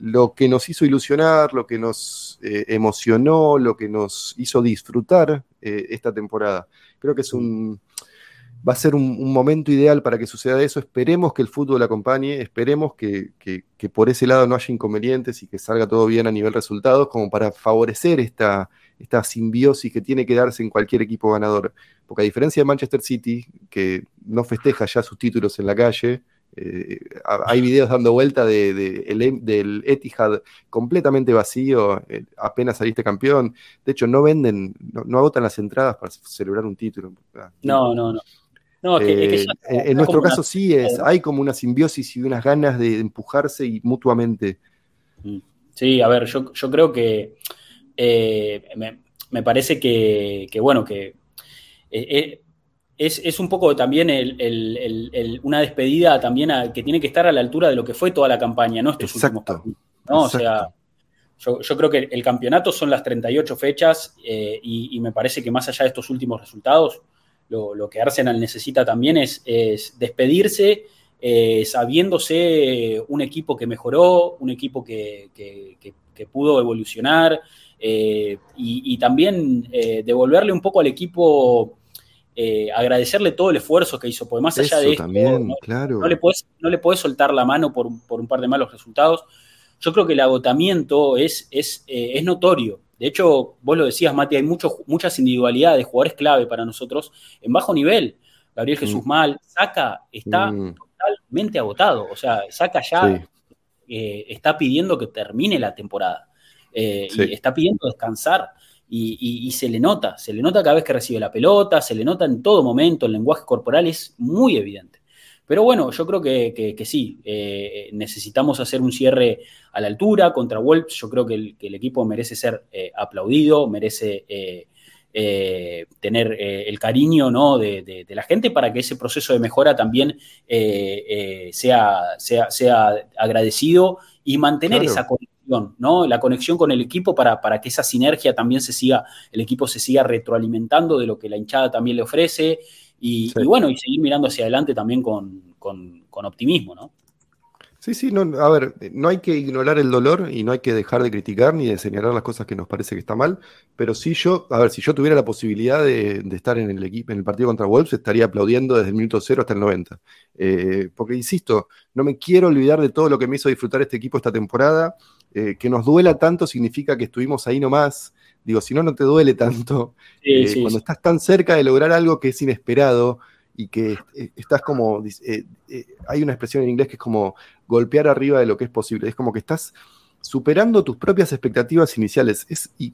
lo que nos hizo ilusionar, lo que nos eh, emocionó, lo que nos hizo disfrutar eh, esta temporada. Creo que es un, va a ser un, momento ideal para que suceda eso. Esperemos que el fútbol acompañe, esperemos que, por ese lado no haya inconvenientes y que salga todo bien a nivel resultados, como para favorecer esta, esta simbiosis que tiene que darse en cualquier equipo ganador. Porque a diferencia de Manchester City, que no festeja ya sus títulos en la calle, eh, hay videos dando vuelta de, em, del Etihad completamente vacío, eh, apenas saliste campeón. De hecho, no venden, no, no agotan las entradas para celebrar un título. No, no, no. Eh, en nuestro caso sí es, hay como una simbiosis y unas ganas de empujarse y mutuamente. Mm. Sí, a ver, yo, creo que eh, me, parece que, bueno, que eh, es, un poco también una despedida también que tiene que estar a la altura de lo que fue toda la campaña, ¿no? Estos Exacto. ¿no? O sea, yo, creo que el campeonato son las 38 fechas y me parece que más allá de estos últimos resultados, lo, que Arsenal necesita también es, despedirse eh, sabiéndose un equipo que mejoró, un equipo que, pudo evolucionar eh, y, también eh, devolverle un poco al equipo, agradecerle todo el esfuerzo que hizo, porque más allá de esto, también, claro. no, le puedes no le soltar la mano por, por, un par de malos resultados. Yo creo que el agotamiento es, es, es notorio. De hecho, vos lo decías, Mati, hay muchas individualidades, jugadores clave para nosotros en bajo nivel. Gabriel Jesús mm. Mal, Saca está mm. totalmente agotado. O sea, Saca ya eh, está pidiendo que termine la temporada. Eh, y está pidiendo descansar. Y, se le nota, se le nota cada vez que recibe la pelota, se le nota en todo momento, el lenguaje corporal es muy evidente. Pero bueno, yo creo que, sí, eh, necesitamos hacer un cierre a la altura contra Wolves. Yo creo que el, equipo merece ser eh, aplaudido, merece eh, tener el cariño ¿no? de, la gente para que ese proceso de mejora también sea, sea, sea, agradecido y mantener esa conexión, ¿no? La conexión con el equipo para, para que esa sinergia también se siga, el equipo se siga retroalimentando de lo que la hinchada también le ofrece. Y, bueno, y seguir mirando hacia adelante también con, optimismo, ¿no? Sí, sí, no, a ver, no hay que ignorar el dolor y no hay que dejar de criticar ni de señalar las cosas que nos parece que está mal, pero sí yo, a ver, si yo tuviera la posibilidad de, estar en el equipo, en el partido contra Wolves, estaría aplaudiendo desde el minuto cero hasta el 90. Eh, porque, insisto, no me quiero olvidar de todo lo que me hizo disfrutar este equipo esta temporada. Eh, que nos duela tanto significa que estuvimos ahí nomás, Digo, si no, no te duele tanto. Eh, cuando estás tan cerca de lograr algo que es inesperado y que eh, estás como, eh, hay una expresión en inglés que es como golpear arriba de lo que es posible. Es como que estás superando tus propias expectativas iniciales. Es, y,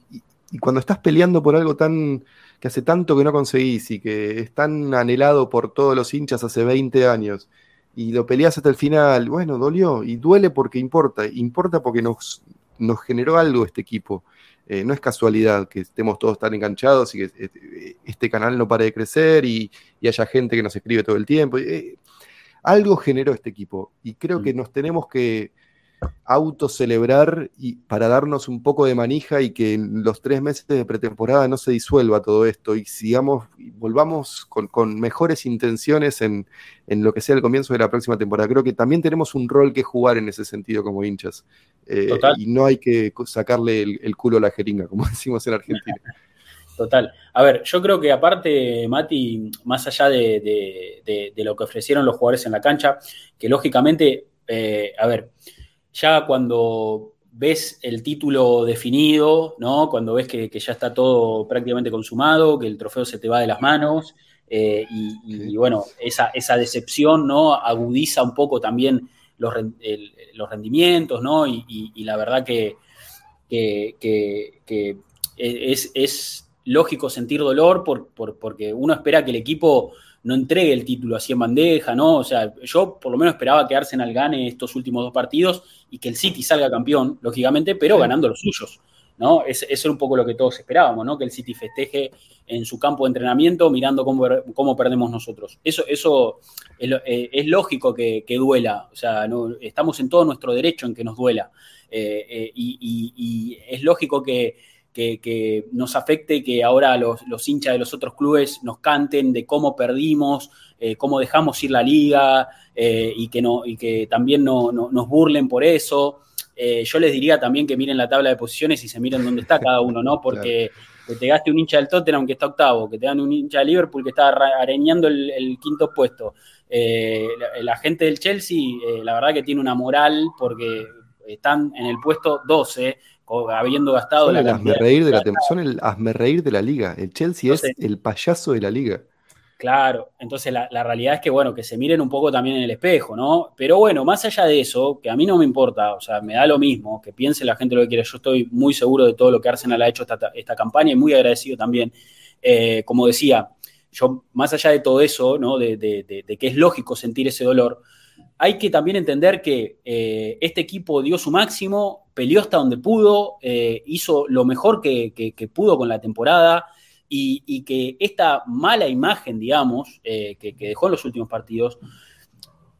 y cuando estás peleando por algo tan que hace tanto que no conseguís y que es tan anhelado por todos los hinchas hace 20 años y lo peleas hasta el final, bueno, dolió y duele porque importa, importa porque nos, nos generó algo este equipo. Eh, no es casualidad que estemos todos tan enganchados y que eh, este canal no pare de crecer y, haya gente que nos escribe todo el tiempo. Eh, algo generó este equipo y creo que mm. nos tenemos que autocelebrar y para darnos un poco de manija y que en los tres meses de pretemporada no se disuelva todo esto y sigamos, volvamos con, mejores intenciones en, lo que sea el comienzo de la próxima temporada. Creo que también tenemos un rol que jugar en ese sentido como hinchas. Eh, y no hay que sacarle el, culo a la jeringa, como decimos en Argentina. Total. A ver, yo creo que aparte, Mati, más allá de, lo que ofrecieron los jugadores en la cancha, que lógicamente, eh, a ver, ya cuando ves el título definido, ¿no? Cuando ves que, ya está todo prácticamente consumado, que el trofeo se te va de las manos, eh, y, bueno, esa, esa, decepción, ¿no? Agudiza un poco también los, los rendimientos, ¿no? Y, la verdad que, que, es, es, lógico sentir dolor por, porque uno espera que el equipo no entregue el título así en bandeja, ¿no? O sea, yo por lo menos esperaba que Arsenal gane estos últimos dos partidos y que el City salga campeón, lógicamente, pero ganando los suyos, ¿no? eso era un poco lo que todos esperábamos, ¿no? Que el City festeje en su campo de entrenamiento mirando cómo, cómo perdemos nosotros. Eso, eso es, eh, lógico que, duela, o sea, estamos en todo nuestro derecho en que nos duela. Eh, eh, y es lógico que que, nos afecte que ahora los, hinchas de los otros clubes nos canten de cómo perdimos, cómo dejamos ir la liga y, que no, y que también no, nos burlen por eso. Eh, yo les diría también que miren la tabla de posiciones y se miren dónde está cada uno, ¿no? Porque que te gaste un hincha del Tottenham que está octavo, que te dan un hincha de Liverpool que está arañando el, quinto puesto. la, gente del Chelsea, la verdad que tiene una moral porque están en el puesto 12 habiendo gastado son el hazme reír de, la Son el hazme reír de la liga. El Chelsea es el payaso de la liga. Claro, entonces la, realidad es que, bueno, que se miren un poco también en el espejo, ¿no? Pero bueno, más allá de eso, que a mí no me importa, o sea, me da lo mismo, que piense la gente lo que quiera. Yo estoy muy seguro de todo lo que Arsenal ha hecho esta, campaña y muy agradecido también. Eh, como decía, yo, más allá de todo eso, ¿no? De, de que es lógico sentir ese dolor, hay que también entender que eh, este equipo dio su máximo, peleó hasta donde pudo, eh, hizo lo mejor que, pudo con la temporada y, que esta mala imagen, digamos, eh, que, dejó en los últimos partidos,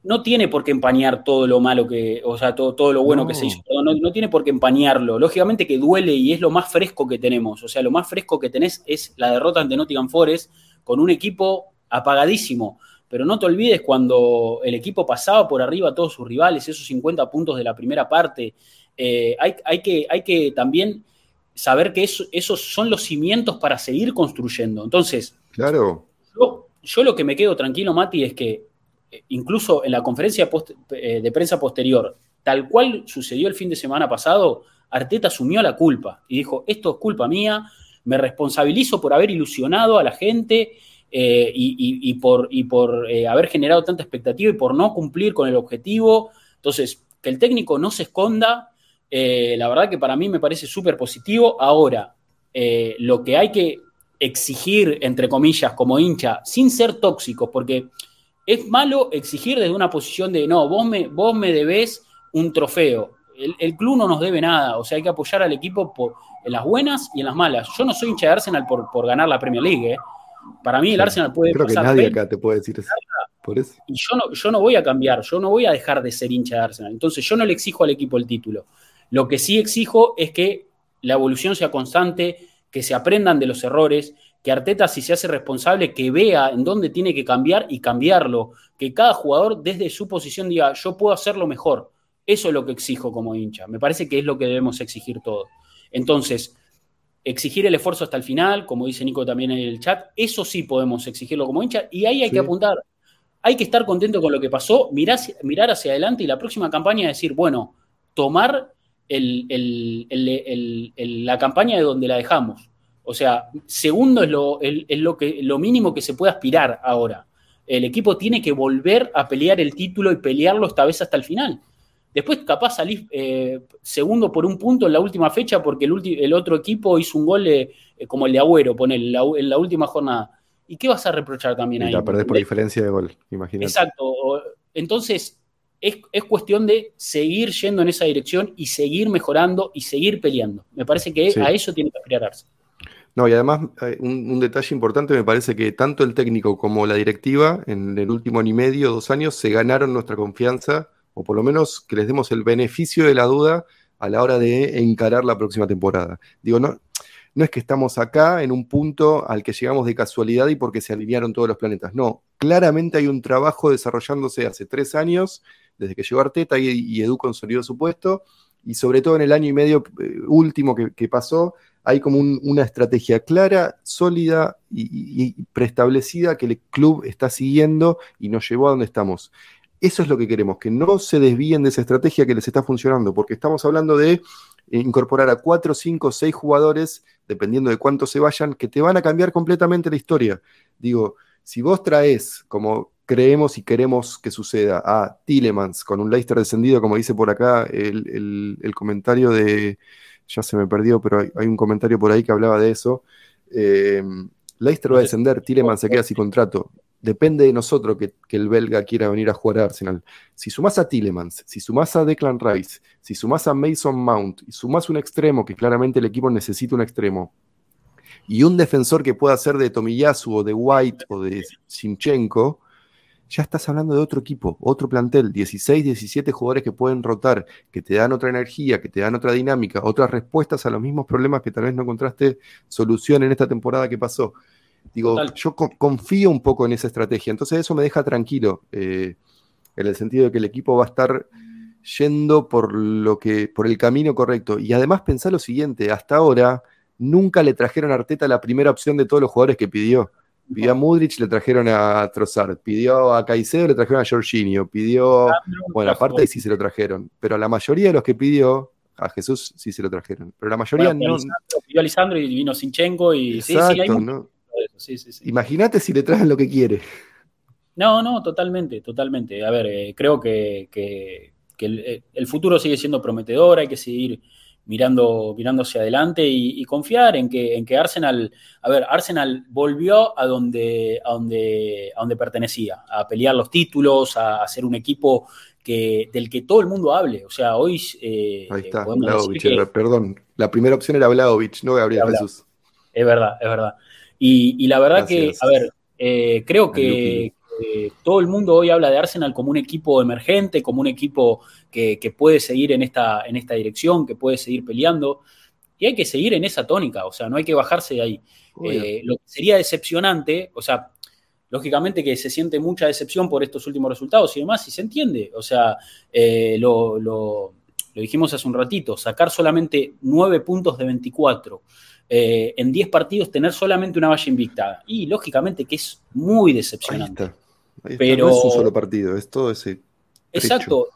no tiene por qué empañar todo lo malo que, o sea, todo, todo lo bueno que se hizo, no, tiene por qué empañarlo. Lógicamente que duele y es lo más fresco que tenemos, o sea, lo más fresco que tenés es la derrota ante Nottingham Forest con un equipo apagadísimo pero no te olvides cuando el equipo pasaba por arriba a todos sus rivales, esos 50 puntos de la primera parte. Eh, hay, que, hay, que, también saber que esos son los cimientos para seguir construyendo. Entonces, claro. Yo, lo que me quedo tranquilo, Mati, es que eh, incluso en la conferencia eh, de prensa posterior, tal cual sucedió el fin de semana pasado, Arteta asumió la culpa y dijo, esto es culpa mía, me responsabilizo por haber ilusionado a la gente eh, y, por, y por eh, haber generado tanta expectativa y por no cumplir con el objetivo. Entonces, que el técnico no se esconda, eh, la verdad que para mí me parece súper positivo. Ahora, lo que hay que exigir, entre comillas, como hincha, sin ser tóxicos, porque es malo exigir desde una posición de, no, vos me, vos me debés un trofeo. El, club no nos debe nada, o sea, hay que apoyar al equipo por, en las buenas y en las malas. Yo no soy hincha de Arsenal por, por ganar la Premier League, ¿eh? Para mí el Arsenal puede Creo que nadie acá te puede decir eso. Por eso. Y yo no, yo no voy a cambiar, yo no voy a dejar de ser hincha de Arsenal. Entonces yo no le exijo al equipo el título. Lo que sí exijo es que la evolución sea constante, que se aprendan de los errores, que Arteta si se hace responsable, que vea en dónde tiene que cambiar y cambiarlo. Que cada jugador desde su posición diga, yo puedo hacerlo mejor. Eso es lo que exijo como hincha. Me parece que es lo que debemos exigir todos. Entonces, exigir el esfuerzo hasta el final, como dice Nico también en el chat, eso sí podemos exigirlo como hincha y ahí hay que apuntar. Hay que estar contento con lo que pasó, mirar, mirar hacia adelante y la próxima campaña decir, bueno, tomar la campaña de donde la dejamos. O sea, segundo es, lo, lo, que, lo mínimo que se puede aspirar ahora. El equipo tiene que volver a pelear el título y pelearlo esta vez hasta el final. Después capaz salís eh, segundo por un punto en la última fecha porque el, el otro equipo hizo un gol eh, como el de Agüero, pone en la, última jornada. ¿Y qué vas a reprochar también ahí? La perdés por diferencia de gol, imagínate. Exacto. Entonces, es, cuestión de seguir yendo en esa dirección y seguir mejorando y seguir peleando. Me parece que a eso tiene que aspirarse. No, y además, eh, un, detalle importante, me parece que tanto el técnico como la directiva, en el último año y medio, dos años, se ganaron nuestra confianza, o por lo menos que les demos el beneficio de la duda a la hora de encarar la próxima temporada. Digo, no, no es que estamos acá en un punto al que llegamos de casualidad y porque se alinearon todos los planetas. No, claramente hay un trabajo desarrollándose hace tres años, desde que llegó Arteta y, y Edu consolidó su puesto, y sobre todo en el año y medio eh, último que pasó, hay como una estrategia clara, sólida y, preestablecida que el club está siguiendo y nos llevó a donde estamos. Eso es lo que queremos, que no se desvíen de esa estrategia que les está funcionando, porque estamos hablando de incorporar a cuatro, cinco, seis jugadores, dependiendo de cuántos se vayan, que te van a cambiar completamente la historia. Digo, si vos traes, como creemos y queremos que suceda, a Tillemans con un Leicester descendido, como dice por acá el comentario de, ya se me perdió, pero hay, un comentario por ahí que hablaba de eso. Eh, Leicester va a descender, Tileman se queda sin contrato. Depende de nosotros que, el belga quiera venir a jugar a Arsenal. Si sumás a Tillemans, si sumás a Declan Rice, si sumás a Mason Mount y sumás un extremo, que claramente el equipo necesita un extremo, y un defensor que pueda ser de Tomiyasu o de White o de Sinchenko, ya estás hablando de otro equipo, otro plantel, 16, 17 jugadores que pueden rotar, que te dan otra energía, que te dan otra dinámica, otras respuestas a los mismos problemas que tal vez no encontraste solución en esta temporada que pasó. Digo, yo confío un poco en esa estrategia, entonces eso me deja tranquilo, eh, en el sentido de que el equipo va a estar yendo por, lo que, por el camino correcto. Y además pensá lo siguiente, hasta ahora nunca le trajeron a Arteta la primera opción de todos los jugadores que pidió. Pidió a Mudrich, le trajeron a Trossard. Pidió a Caicedo, le trajeron a Jorginho. Pidió. Bueno, aparte sí se lo trajeron. Pero la mayoría de los que pidió, a Jesús sí se lo trajeron. Pero la mayoría no. Pidió a Lisandro y vino Sinchenko y. Exacto, sí, sí, Imagínate si le traen lo que quiere. No, no, totalmente, totalmente. A ver, eh, creo que, el, el, futuro sigue siendo prometedor, hay que seguir mirando, mirando hacia adelante y, confiar en que, en que Arsenal, a ver, Arsenal volvió a donde, a donde, a donde pertenecía, a pelear los títulos, a, ser un equipo que, del que todo el mundo hable. O sea, hoy... Eh, Ahí está, perdón, la primera opción era Vlaovic, no Gabriel Jesús. Es verdad, es verdad. Y, la verdad que, a ver, eh, creo que, todo el mundo hoy habla de Arsenal como un equipo emergente, como un equipo que, puede seguir en esta, en esta dirección, que puede seguir peleando. Y hay que seguir en esa tónica, o sea, no hay que bajarse de ahí. Eh, lo que sería decepcionante, o sea, lógicamente que se siente mucha decepción por estos últimos resultados y demás, y se entiende. O sea, eh, lo, lo, dijimos hace un ratito, sacar solamente 9 puntos de 24. Eh, en 10 partidos tener solamente una valla invicta. Y lógicamente que es muy decepcionante pero, no es un solo partido, es todo ese. Exacto,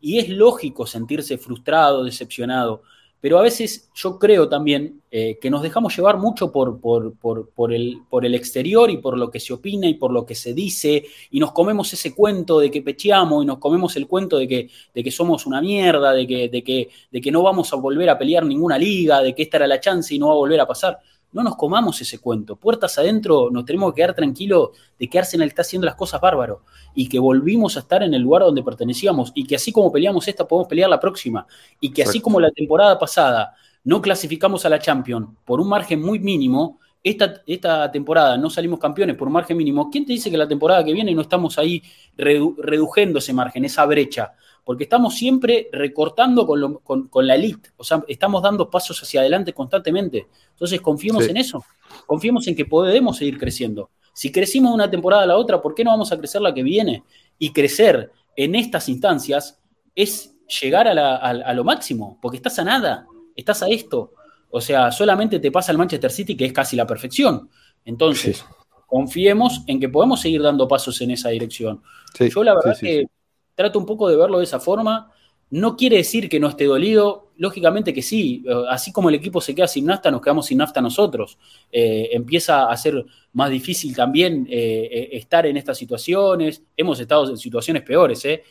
y, es lógico sentirse frustrado, decepcionado, pero a veces yo creo también eh, que nos dejamos llevar mucho por, por, el, por el exterior y por lo que se opina y por lo que se dice, y nos comemos ese cuento de que pecheamos y nos comemos el cuento de que, de que somos una mierda, de que, de, que, de que no vamos a volver a pelear ninguna liga, de que esta era la chance y no va a volver a pasar no nos comamos ese cuento. Puertas adentro nos tenemos que quedar tranquilos de que Arsenal está haciendo las cosas bárbaro y que volvimos a estar en el lugar donde pertenecíamos y que así como peleamos esta podemos pelear la próxima y que así como la temporada pasada no clasificamos a la Champions por un margen muy mínimo, esta, esta, temporada no salimos campeones por un margen mínimo, ¿quién te dice que la temporada que viene no estamos ahí reduciendo ese margen, esa brecha? Porque estamos siempre recortando con, la elite, o sea, estamos dando pasos hacia adelante constantemente. Entonces, confiemos en eso, confiemos en que podemos seguir creciendo. Si crecimos una temporada a la otra, ¿por qué no vamos a crecer la que viene? Y crecer en estas instancias es llegar a, lo máximo, porque estás a nada, estás a esto. O sea, solamente te pasa el Manchester City, que es casi la perfección. Entonces, confiemos en que podemos seguir dando pasos en esa dirección. Yo la verdad que trato un poco de verlo de esa forma. No quiere decir que no esté dolido, lógicamente que sí, eh, así como el equipo se queda sin nafta, nos quedamos sin nafta nosotros. Eh, empieza a ser más difícil también eh, estar en estas situaciones. Hemos estado en situaciones peores, ¿eh?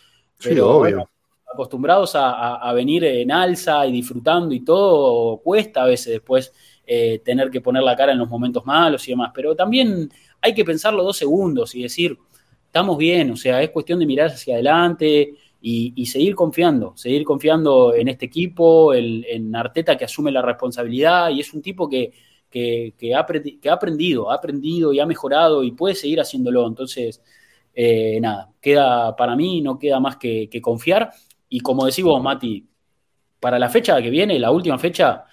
Pero, obvio. acostumbrados a, venir en alza y disfrutando y todo, cuesta a veces después eh, tener que poner la cara en los momentos malos y demás. Pero también hay que pensarlo dos segundos y decir, estamos bien, o sea, es cuestión de mirar hacia adelante y, seguir confiando, seguir confiando en este equipo, en Arteta que asume la responsabilidad y es un tipo que, que, ha, aprendido, ha aprendido y ha mejorado y puede seguir haciéndolo. Entonces, eh, nada, queda para mí, no queda más que, confiar. Y como decimos, Mati, para la fecha que viene, la última fecha,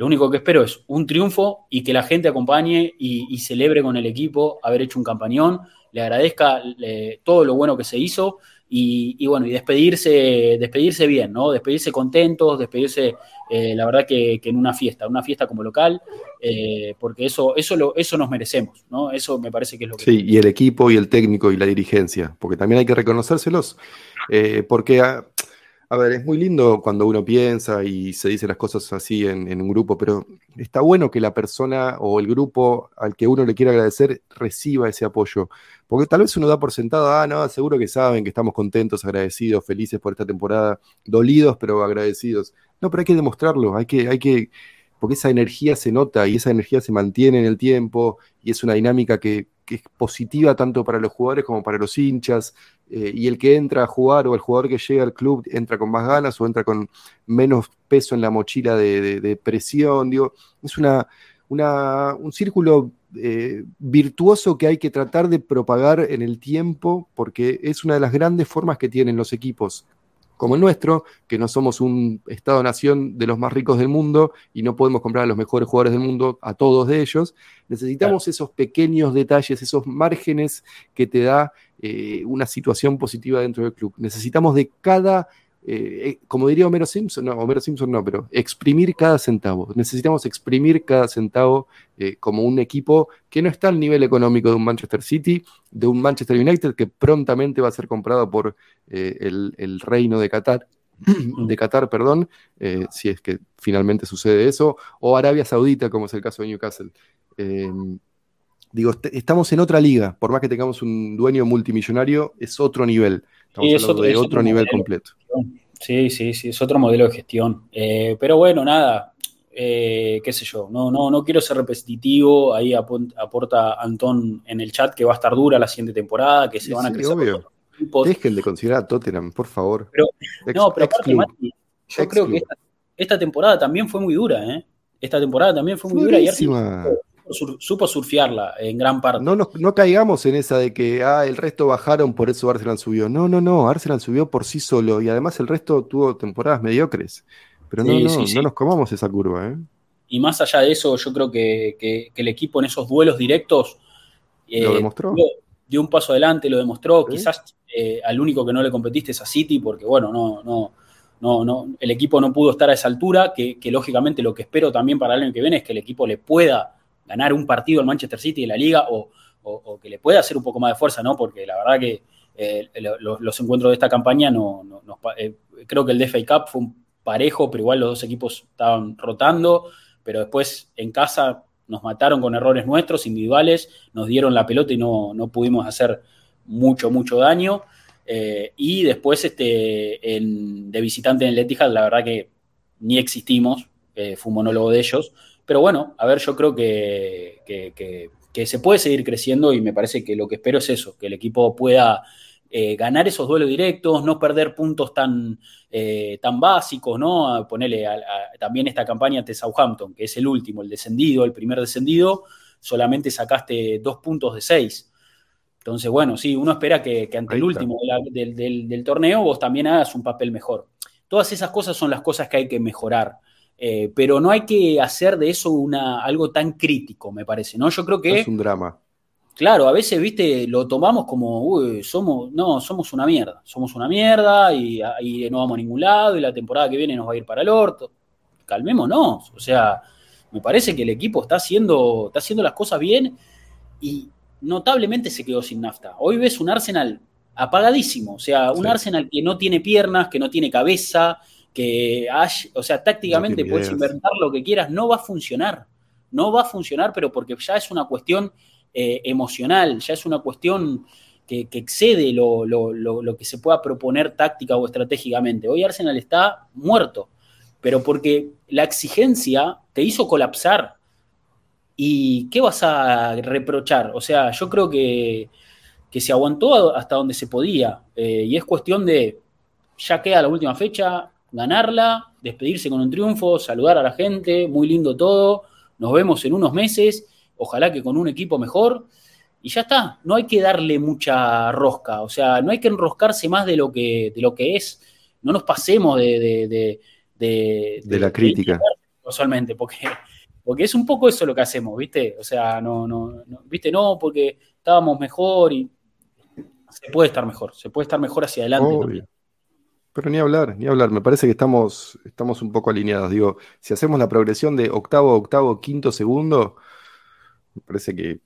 lo único que espero es un triunfo y que la gente acompañe y, celebre con el equipo haber hecho un campañón, le agradezca todo lo bueno que se hizo y, bueno, y despedirse, despedirse bien, ¿no? Despedirse contentos, despedirse, eh, la verdad que, en una fiesta, una fiesta como local, eh, porque eso, eso, eso nos merecemos, ¿no? Eso me parece que es lo que... Sí, y el equipo y el técnico y la dirigencia, porque también hay que reconocérselos, eh, porque a ver, es muy lindo cuando uno piensa y se dice las cosas así en, un grupo, pero está bueno que la persona o el grupo al que uno le quiere agradecer reciba ese apoyo. Porque tal vez uno da por sentado, ah, no, seguro que saben que estamos contentos, agradecidos, felices por esta temporada, dolidos, pero agradecidos. No, pero hay que demostrarlo, hay que, hay que, porque esa energía se nota y esa energía se mantiene en el tiempo y es una dinámica que es positiva tanto para los jugadores como para los hinchas, eh, y el que entra a jugar o el jugador que llega al club entra con más ganas o entra con menos peso en la mochila de, presión, digo, es una, un círculo eh, virtuoso que hay que tratar de propagar en el tiempo porque es una de las grandes formas que tienen los equipos como el nuestro, que no somos un Estado-nación de los más ricos del mundo y no podemos comprar a los mejores jugadores del mundo, a todos de ellos, necesitamos esos pequeños detalles, esos márgenes que te da eh, una situación positiva dentro del club. Necesitamos de cada eh, eh, como diría Homero Simpson, no, Homero Simpson no, pero exprimir cada centavo. Necesitamos exprimir cada centavo eh, como un equipo que no está al nivel económico de un Manchester City, de un Manchester United que prontamente va a ser comprado por el, reino de Qatar, de Qatar, perdón, si es que finalmente sucede eso, o Arabia Saudita, como es el caso de Newcastle. digo, estamos en otra liga, por más que tengamos un dueño multimillonario, es otro nivel. Estamos hablando de otro, nivel completo. Sí, sí, sí, es otro modelo de gestión. Eh, pero bueno, nada, eh, qué sé yo, no, no, no quiero ser repetitivo. Ahí aporta Antón en el chat que va a estar dura la siguiente temporada, que se van a crecer. Dejen de considerar a Tottenham, por favor. no, pero aparte, Mati, yo creo que esta, temporada también fue muy dura, ¿eh? Esta temporada también fue muy dura y supo surfearla en gran parte. No, no, caigamos en esa de que ah, el resto bajaron, por eso Arsenal subió. No, no, no, Arsenal subió por sí solo y además el resto tuvo temporadas mediocres. Pero no, no, no nos comamos esa curva. ¿eh? Y más allá de eso, yo creo que, el equipo en esos duelos directos lo eh, demostró. Dio, un paso adelante, lo demostró. Quizás eh, al único que no le competiste es a City, porque bueno, no, no, no, no, el equipo no pudo estar a esa altura, que, que lógicamente lo que espero también para el año que viene es que el equipo le pueda ganar un partido al Manchester City de la liga o, que le pueda hacer un poco más de fuerza, ¿no? Porque la verdad que eh, los, encuentros de esta campaña no, eh, creo que el DFA Cup fue un parejo, pero igual los dos equipos estaban rotando, pero después en casa nos mataron con errores nuestros, individuales, nos dieron la pelota y no, pudimos hacer mucho, mucho daño. Eh, y después este, de visitante en el Etihad, la verdad que ni existimos, fue un monólogo de ellos, pero bueno, a ver, yo creo que, se puede seguir creciendo y me parece que lo que espero es eso, que el equipo pueda eh, ganar esos duelos directos, no perder puntos tan, eh, tan básicos, ¿no? Ponerle también esta campaña ante Southampton, que es el último, el descendido, el primer descendido, solamente sacaste dos puntos de seis. Entonces, bueno, sí, uno espera que, ante el último del, torneo vos también hagas un papel mejor. Todas esas cosas son las cosas que hay que mejorar. Eh, pero no hay que hacer de eso una, algo tan crítico, me parece, ¿no? Yo creo que... Es un drama. Claro, a veces, viste, lo tomamos como, uy, somos, no, somos una mierda, somos una mierda y, y, no vamos a ningún lado y la temporada que viene nos va a ir para el orto. Calmémonos, o sea, me parece que el equipo está haciendo, está haciendo las cosas bien y notablemente se quedó sin nafta. Hoy ves un Arsenal apagadísimo, o sea, un Arsenal que no tiene piernas, que no tiene cabeza, que o sea, tácticamente puedes inventar lo que quieras, no va a funcionar. No va a funcionar, pero porque ya es una cuestión eh, emocional, ya es una cuestión que, excede lo, lo, que se pueda proponer táctica o estratégicamente. Hoy Arsenal está muerto, pero porque la exigencia te hizo colapsar. ¿Y qué vas a reprochar? O sea, yo creo que, se aguantó hasta donde se podía. Eh, y es cuestión de, ya queda la última fecha, ganarla, despedirse con un triunfo, saludar a la gente, muy lindo todo. Nos vemos en unos meses, ojalá que con un equipo mejor y ya está, no hay que darle mucha rosca, o sea, no hay que enroscarse más de lo que, de lo que es, no nos pasemos de... De, la crítica. Usualmente, porque, porque es un poco eso lo que hacemos, ¿viste? O sea, no, no, ¿viste? No, porque estábamos mejor y se puede estar mejor, se puede estar mejor hacia adelante. Pero ni hablar, ni hablar. Me parece que estamos, estamos un poco alineados. Digo, si hacemos la progresión de octavo, octavo, quinto, segundo, me parece que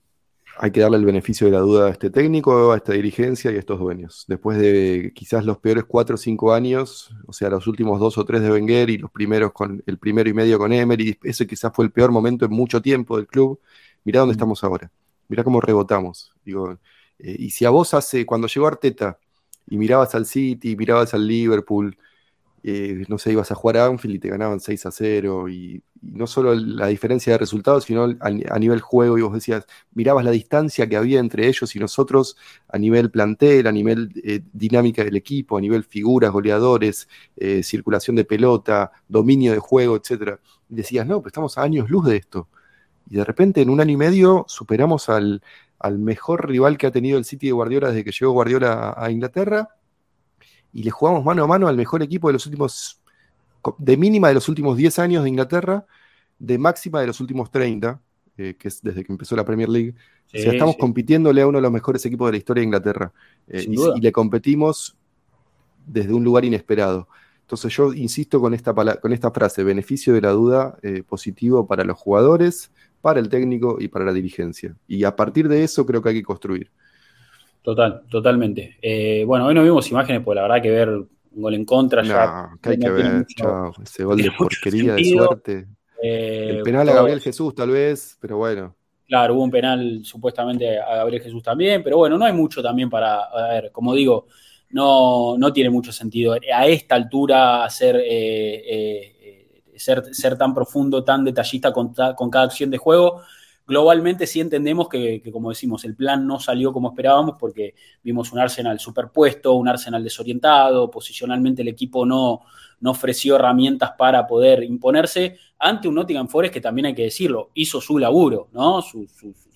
hay que darle el beneficio de la duda a este técnico, a esta dirigencia y a estos dueños. Después de quizás los peores cuatro o cinco años, o sea, los últimos dos o tres de Wenger y los primeros con el primero y medio con Emery, ese quizás fue el peor momento en mucho tiempo del club. Mirá dónde estamos ahora. Mirá cómo rebotamos. Digo, eh, y si a vos hace, cuando llegó Arteta y mirabas al City, mirabas al Liverpool, eh, no sé, ibas a jugar a Anfield y te ganaban 6 a 0, y, no solo la diferencia de resultados, sino a, nivel juego, y vos decías, mirabas la distancia que había entre ellos y nosotros a nivel plantel, a nivel eh, dinámica del equipo, a nivel figuras, goleadores, eh, circulación de pelota, dominio de juego, etc. Y decías, no, pero estamos a años luz de esto. Y de repente en un año y medio superamos al, mejor rival que ha tenido el City de Guardiola desde que llegó Guardiola a Inglaterra y le jugamos mano a mano al mejor equipo de los últimos, de mínima de los últimos 10 años de Inglaterra, de máxima de los últimos 30, eh, que es desde que empezó la Premier League. o sea, estamos compitiéndole a uno de los mejores equipos de la historia de Inglaterra. Eh, y, le competimos desde un lugar inesperado. Entonces yo insisto con esta, con esta frase, beneficio de la duda eh, positivo para los jugadores, para el técnico y para la dirigencia. Y a partir de eso creo que hay que construir. Total, totalmente. Eh, bueno, hoy no vimos imágenes, porque la verdad que ver un gol en contra ya. que hay que ver, chao. Ese gol de porquería, de suerte. Eh, el penal a Gabriel Jesús, tal vez, pero bueno. Claro, hubo un penal supuestamente a Gabriel Jesús también, pero bueno, no hay mucho también para. A ver, como digo, no, no tiene mucho sentido a esta altura hacer. Eh, ser, ser tan profundo, tan detallista con, con cada acción de juego globalmente sí entendemos que, como decimos, el plan no salió como esperábamos porque vimos un Arsenal superpuesto, un Arsenal desorientado, posicionalmente el equipo no, no ofreció herramientas para poder imponerse ante un Nottingham Forest que también hay que decirlo, hizo su laburo, ¿no? Su,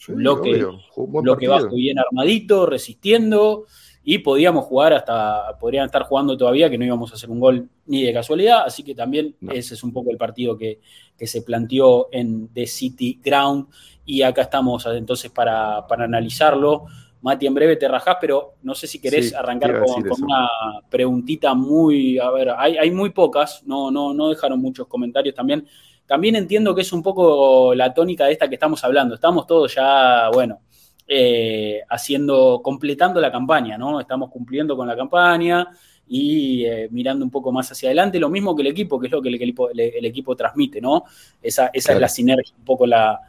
bloque, bloque bajo bien armadito, resistiendo y podíamos jugar hasta, podrían estar jugando todavía que no íbamos a hacer un gol ni de casualidad, así que también ese es un poco el partido que, que se planteó en The City Ground y acá estamos entonces para, analizarlo. Mati, en breve te rajás, pero no sé si querés arrancar con, una preguntita muy, a ver, hay, muy pocas, no, no, no dejaron muchos comentarios también. También entiendo que es un poco la tónica de esta que estamos hablando. Estamos todos ya, bueno, eh, haciendo, completando la campaña, ¿no? Estamos cumpliendo con la campaña y eh, mirando un poco más hacia adelante, lo mismo que el equipo, que es lo que el equipo, el, equipo transmite, ¿no? Esa, esa es la sinergia, un poco la,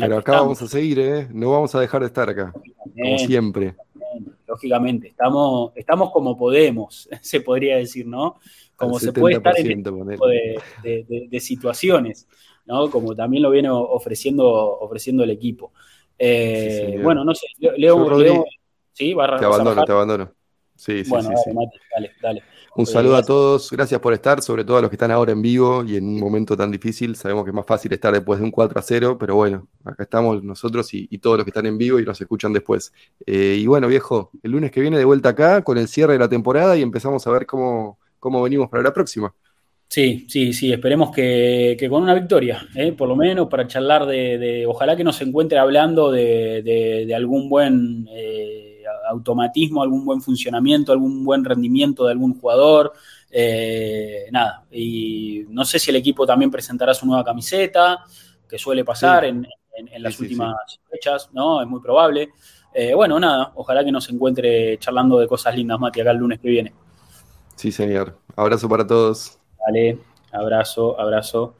pero acá vamos a seguir, ¿eh? No vamos a dejar de estar acá, como siempre. Lógicamente, estamos, estamos como podemos, se podría decir, ¿no? Como se puede estar en este tipo de, situaciones, ¿no? Como también lo viene ofreciendo, ofreciendo el equipo. Eh, bueno, no sé, Leo, ¿sí? Barra, te abandono, te abandono. Sí, sí, sí, dale, dale. Un saludo a todos, gracias por estar, sobre todo a los que están ahora en vivo y en un momento tan difícil. Sabemos que es más fácil estar después de un 4 a 0, pero bueno, acá estamos nosotros y, todos los que están en vivo y nos escuchan después. Eh, y bueno, viejo, el lunes que viene de vuelta acá con el cierre de la temporada y empezamos a ver cómo, cómo venimos para la próxima. Sí, sí, sí, esperemos que, con una victoria, ¿eh? por lo menos para charlar de, ojalá que nos encuentre hablando de, algún buen... Eh, automatismo, algún buen funcionamiento, algún buen rendimiento de algún jugador. Eh, nada, y no sé si el equipo también presentará su nueva camiseta, que suele pasar en, las últimas fechas, ¿no? Es muy probable. Eh, bueno, nada, ojalá que nos encuentre charlando de cosas lindas, Mati, acá el lunes que viene. Sí, señor. Abrazo para todos. Dale, abrazo, abrazo.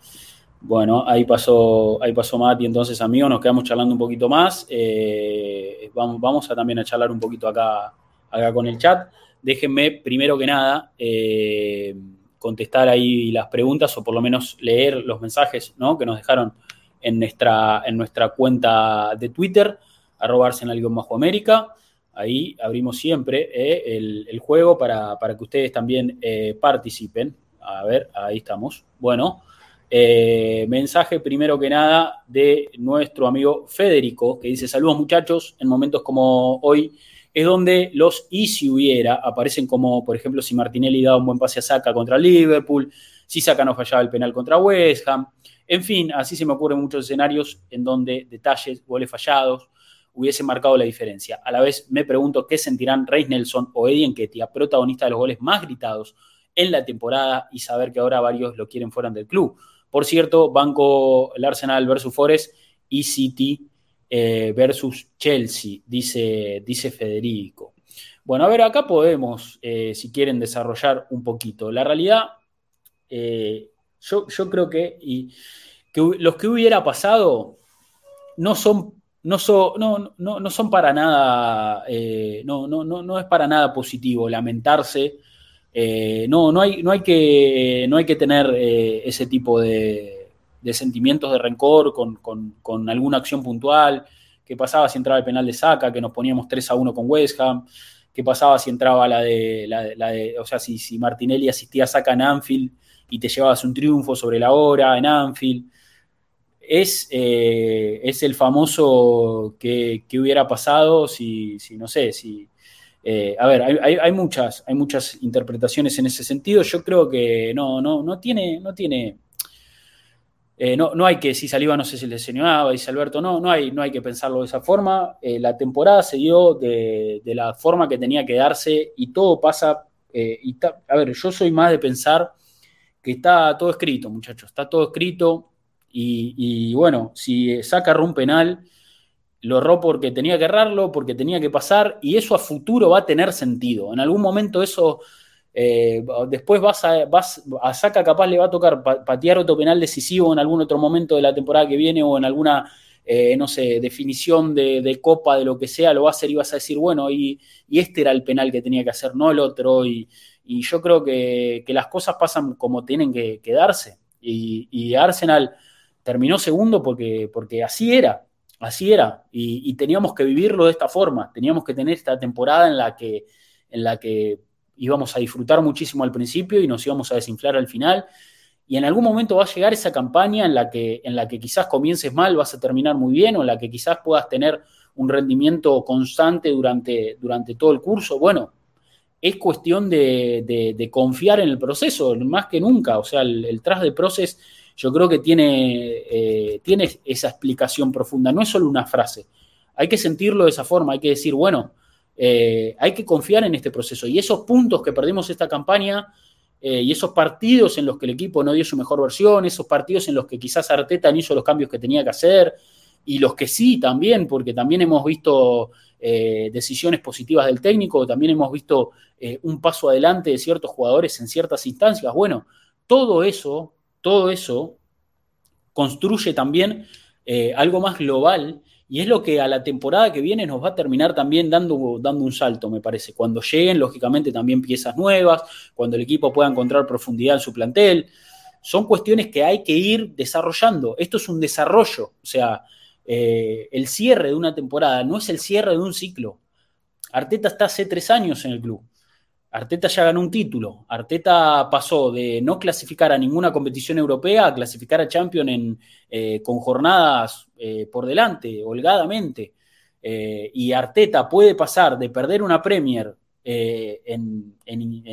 Bueno, ahí pasó, ahí pasó Mati, entonces amigos, nos quedamos charlando un poquito más. Eh, vamos, vamos a también a charlar un poquito acá, acá con el chat. Déjenme, primero que nada, eh, contestar ahí las preguntas o por lo menos leer los mensajes ¿no? que nos dejaron en nuestra, en nuestra cuenta de Twitter, arroba bajo América. Ahí abrimos siempre eh, el, juego para, para, que ustedes también participen. A ver, ahí estamos. Bueno, eh, mensaje primero que nada de nuestro amigo Federico, que dice, saludos muchachos, en momentos como hoy es donde los y si hubiera aparecen como, por ejemplo, si Martinelli da un buen pase a Saca contra Liverpool, si Saca no fallaba el penal contra West Ham, en fin, así se me ocurren muchos escenarios en donde detalles, goles fallados, hubiesen marcado la diferencia. A la vez me pregunto qué sentirán Reis Nelson o Eddie Enquetia, protagonista de los goles más gritados en la temporada y saber que ahora varios lo quieren fuera del club. Por cierto, banco el Arsenal versus Forest y City eh, versus Chelsea, dice, dice Federico. Bueno, a ver, acá podemos, eh, si quieren, desarrollar un poquito. La realidad, eh, yo, creo que, y, los que hubiera pasado no son, no son, no, no, son para nada, no, no, no, es para nada positivo lamentarse eh, no, no, hay, no, hay que, no hay que tener eh, ese tipo de, sentimientos de rencor con, alguna acción puntual. ¿Qué pasaba si entraba el penal de Saca, que nos poníamos 3 a 1 con West Ham? ¿Qué pasaba si entraba la de, la, de o sea, si, si, Martinelli asistía a Saca en Anfield y te llevabas un triunfo sobre la hora en Anfield? Es, eh, es el famoso que, hubiera pasado si, si no sé, si, eh, a ver, hay, muchas, hay muchas interpretaciones en ese sentido. Yo creo que no, no, no tiene, no tiene. Eh, no, no, hay que, si saliva no sé si le lesionaba, dice Alberto, no, no hay, no hay que pensarlo de esa forma. Eh, la temporada se dio de, la forma que tenía que darse y todo pasa. y a ver, yo soy más de pensar que está todo escrito, muchachos, está todo escrito. Y, y bueno, si saca un penal, lo erró porque tenía que errarlo, porque tenía que pasar, y eso a futuro va a tener sentido. En algún momento eso, eh, después vas a, vas a Saca capaz le va a tocar patear otro penal decisivo en algún otro momento de la temporada que viene o en alguna, eh, no sé, definición de, copa, de lo que sea, lo va a hacer y vas a decir, bueno, y, este era el penal que tenía que hacer, no el otro, y, yo creo que, las cosas pasan como tienen que, quedarse. Y, y Arsenal terminó segundo porque, porque así era, Así era, y, teníamos que vivirlo de esta forma, teníamos que tener esta temporada en la que, en la que íbamos a disfrutar muchísimo al principio y nos íbamos a desinflar al final, y en algún momento va a llegar esa campaña en la que, en la que quizás comiences mal, vas a terminar muy bien, o en la que quizás puedas tener un rendimiento constante durante, durante todo el curso. Bueno, es cuestión de, confiar en el proceso, más que nunca, o sea, el, el tras de proceso yo creo que tiene, eh, tiene esa explicación profunda, no es solo una frase. Hay que sentirlo de esa forma, hay que decir, bueno, eh, hay que confiar en este proceso. Y esos puntos que perdimos esta campaña eh, y esos partidos en los que el equipo no dio su mejor versión, esos partidos en los que quizás Arteta no hizo los cambios que tenía que hacer, y los que sí también, porque también hemos visto decisiones positivas del técnico, también hemos visto un paso adelante de ciertos jugadores en ciertas instancias. Bueno, todo eso todo eso construye también eh, algo más global y es lo que a la temporada que viene nos va a terminar también dando, dando un salto, me parece. Cuando lleguen, lógicamente, también piezas nuevas, cuando el equipo pueda encontrar profundidad en su plantel. Son cuestiones que hay que ir desarrollando. Esto es un desarrollo, o sea, eh, el cierre de una temporada no es el cierre de un ciclo. Arteta está hace tres años en el club. Arteta ya ganó un título. Arteta pasó de no clasificar a ninguna competición europea a clasificar a Champions eh, con jornadas eh, por delante, holgadamente. Eh, y Arteta puede pasar de perder una Premier en,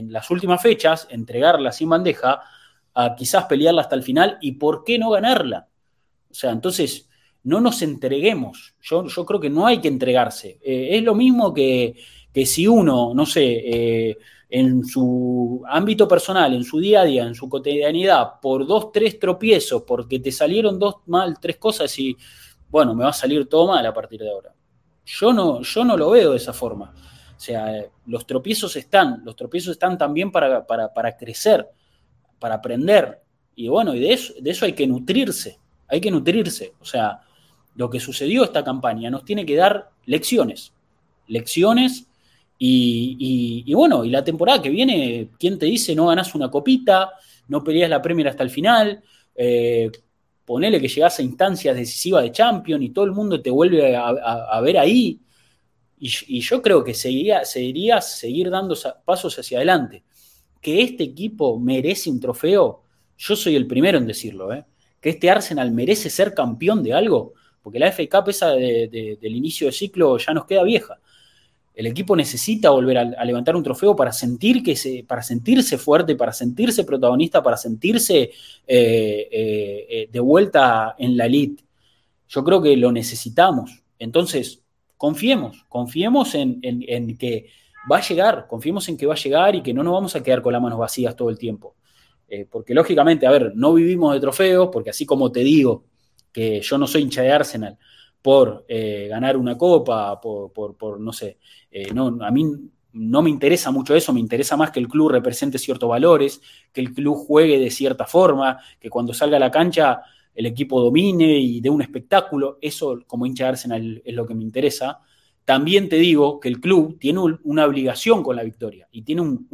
las últimas fechas, entregarla sin bandeja, a quizás pelearla hasta el final y por qué no ganarla. O sea, entonces no nos entreguemos. Yo creo que no hay que entregarse. es lo mismo que que si uno, no sé, eh, en su ámbito personal, en su día a día, en su cotidianidad, por dos, tres tropiezos, porque te salieron dos mal, tres cosas y, bueno, me va a salir todo mal a partir de ahora. Yo no, yo no lo veo de esa forma. O sea, los tropiezos están, los tropiezos están también para, para, para crecer, para aprender. Y bueno, y de eso, de eso hay que nutrirse, hay que nutrirse. O sea, lo que sucedió esta campaña nos tiene que dar lecciones, lecciones y, bueno, y la temporada que viene, ¿quién te dice no ganas una copita, no peleas la Premier hasta el final? Eh, ponele que llegas a instancias decisivas de Champions y todo el mundo te vuelve a, ver ahí. Y, yo creo que seguiría, seguiría seguir dando pasos hacia adelante. Que este equipo merece un trofeo, yo soy el primero en decirlo, ¿eh? que este Arsenal merece ser campeón de algo, porque la FA Cup esa del inicio de ciclo ya nos queda vieja. El equipo necesita volver a, levantar un trofeo para, sentir que para sentirse fuerte, para sentirse protagonista, para sentirse eh, eh, eh, de vuelta en la elite. Yo creo que lo necesitamos. Entonces, confiemos, confiemos en, que va a llegar, confiemos en que va a llegar y que no nos vamos a quedar con las manos vacías todo el tiempo. porque lógicamente, a ver, no vivimos de trofeos, porque así como te digo que yo no soy hincha de Arsenal, por eh, ganar una copa, por, no sé, eh, no, a mí no me interesa mucho eso, me interesa más que el club represente ciertos valores, que el club juegue de cierta forma, que cuando salga a la cancha el equipo domine y dé un espectáculo, eso como hincha de Arsenal es lo que me interesa. También te digo que el club tiene una obligación con la victoria y tiene un,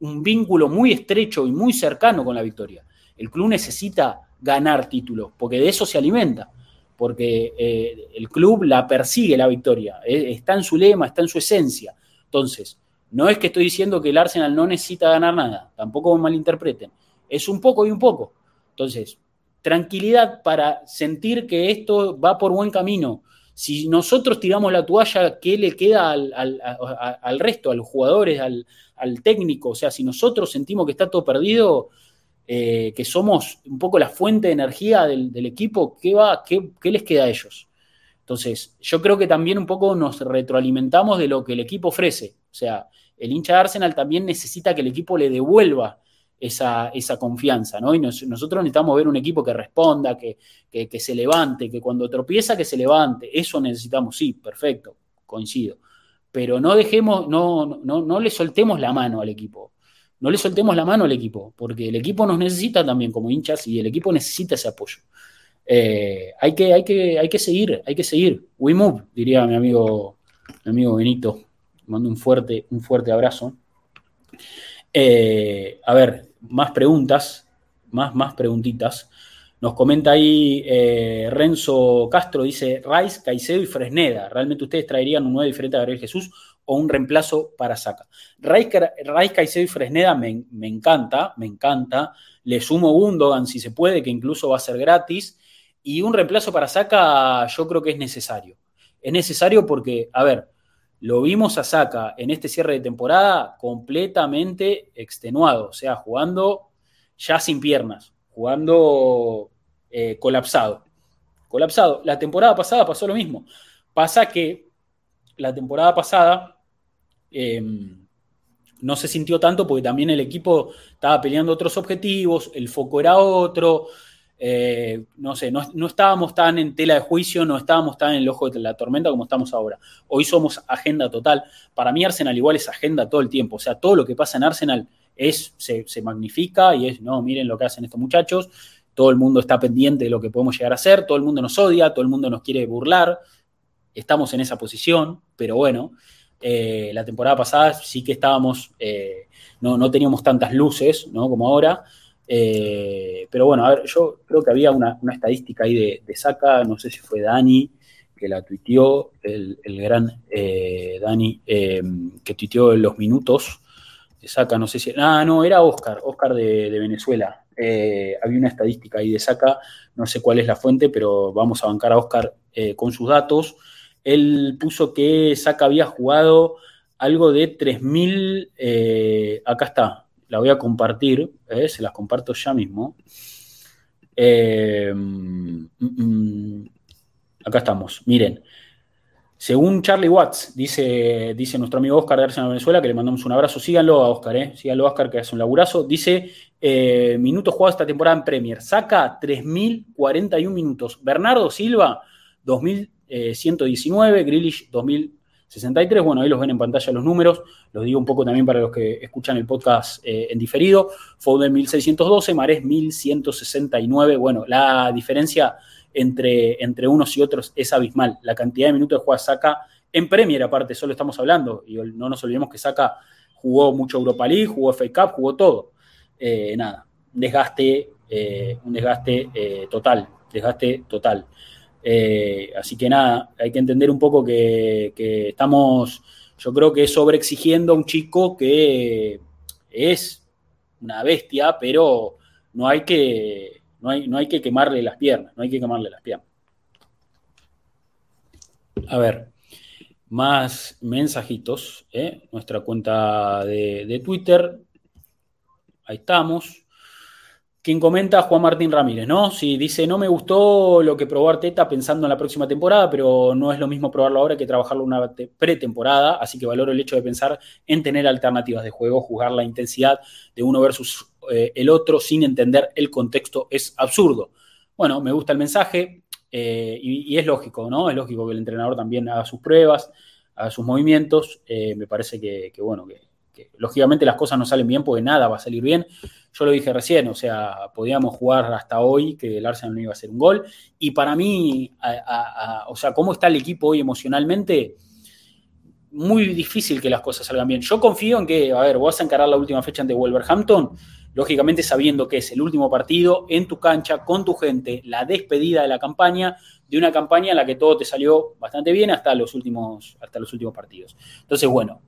un vínculo muy estrecho y muy cercano con la victoria. El club necesita ganar títulos, porque de eso se alimenta porque eh, el club la persigue la victoria, eh, está en su lema, está en su esencia. Entonces, no es que estoy diciendo que el Arsenal no necesita ganar nada, tampoco me malinterpreten, es un poco y un poco. Entonces, tranquilidad para sentir que esto va por buen camino. Si nosotros tiramos la toalla, ¿qué le queda al, resto, a los jugadores, al, al técnico? O sea, si nosotros sentimos que está todo perdido, eh, que somos un poco la fuente de energía del, equipo, ¿qué, va, qué, les queda a ellos? Entonces, yo creo que también un poco nos retroalimentamos de lo que el equipo ofrece. O sea, el hincha de Arsenal también necesita que el equipo le devuelva esa, esa confianza, ¿no? Y nosotros necesitamos ver un equipo que responda, que, que, se levante, que cuando tropieza, que se levante. Eso necesitamos, sí, perfecto, coincido. Pero no dejemos, no, no, no le soltemos la mano al equipo no le soltemos la mano al equipo, porque el equipo nos necesita también como hinchas y el equipo necesita ese apoyo. Eh, hay, que, hay, que, hay que seguir, hay que seguir. We move, diría mi amigo, mi amigo Benito. Mando un fuerte, un fuerte abrazo. Eh, a ver, más preguntas, más, más preguntitas. Nos comenta ahí eh, Renzo Castro, dice Rice, Caicedo y Fresneda. ¿Realmente ustedes traerían un nuevo diferente a Gabriel Jesús o un reemplazo para Saca. Raiz Caicedo y Fresneda me, encanta, me encanta. Le sumo Gundogan si se puede, que incluso va a ser gratis. Y un reemplazo para Saca yo creo que es necesario. Es necesario porque, a ver, lo vimos a Saca en este cierre de temporada completamente extenuado, o sea, jugando ya sin piernas, jugando eh, colapsado. Colapsado. La temporada pasada pasó lo mismo. Pasa que la temporada pasada em, no se sintió tanto porque también el equipo estaba peleando otros objetivos, el foco era otro, eh, no sé, no, estábamos tan en tela de juicio, no estábamos tan en el ojo de la tormenta como estamos ahora. Hoy somos agenda total. Para mí Arsenal igual es agenda todo el tiempo, o sea, todo lo que pasa en Arsenal es, se, se magnifica y es, no, miren lo que hacen estos muchachos, todo el mundo está pendiente de lo que podemos llegar a hacer, todo el mundo nos odia, todo el mundo nos quiere burlar, estamos en esa posición, pero bueno, eh, la temporada pasada sí que estábamos, eh, no, teníamos tantas luces ¿no? como ahora. Eh, pero bueno, a ver, yo creo que había una, estadística ahí de, Saca, no sé si fue Dani que la tuiteó, el, gran Dani que tuiteó los minutos de Saca, no sé si. Ah, no, era Oscar, Oscar de Venezuela. había una estadística ahí de Saca, no sé cuál es la fuente, pero vamos a bancar a Oscar con sus datos él puso que Saca había jugado algo de 3.000, eh, acá está, la voy a compartir, eh, se las comparto ya mismo. Eh, mm, mm, acá estamos, miren. Según Charlie Watts, dice, dice nuestro amigo Oscar de Arsenal Venezuela, que le mandamos un abrazo. Síganlo a Oscar, eh. Síganlo a Oscar, que hace un laburazo. Dice, minutos jugados esta temporada en Premier. Saca 3.041 minutos. Bernardo Silva, 2.000 119, Grealish 2000, 63. Bueno, ahí los ven en pantalla los números. Los digo un poco también para los que escuchan el podcast eh, en diferido. Foden 1612, Marés 1169. Bueno, la diferencia entre, entre unos y otros es abismal. La cantidad de minutos de juega Saca en Premier, aparte, solo estamos hablando. Y no nos olvidemos que Saca jugó mucho Europa League, jugó FA Cup, jugó todo. Eh, nada, desgaste, eh, un desgaste total. Desgaste total. Eh, así que nada, hay que entender un poco que, estamos, yo creo que sobreexigiendo a un chico que es una bestia, pero no hay que, no hay, no hay que quemarle las piernas, no hay que quemarle las piernas. A ver, más mensajitos, ¿eh? nuestra cuenta de, de Twitter, ahí estamos. Quien comenta Juan Martín Ramírez, ¿no? Sí, dice, no me gustó lo que probó Arteta pensando en la próxima temporada, pero no es lo mismo probarlo ahora que trabajarlo una pretemporada, así que valoro el hecho de pensar en tener alternativas de juego, jugar la intensidad de uno versus eh, el otro sin entender el contexto es absurdo. Bueno, me gusta el mensaje eh, y, es lógico, ¿no? Es lógico que el entrenador también haga sus pruebas, haga sus movimientos. Eh, me parece que, bueno, que lógicamente las cosas no salen bien porque nada va a salir bien yo lo dije recién, o sea, podíamos jugar hasta hoy que el Arsenal no iba a hacer un gol. Y para mí, o sea, cómo está el equipo hoy emocionalmente, muy difícil que las cosas salgan bien. Yo confío en que, a ver, vas a encarar la última fecha ante Wolverhampton, lógicamente sabiendo que es el último partido en tu cancha, con tu gente, la despedida de la campaña, de una campaña en la que todo te salió bastante bien hasta los últimos, hasta los últimos partidos. Entonces, bueno,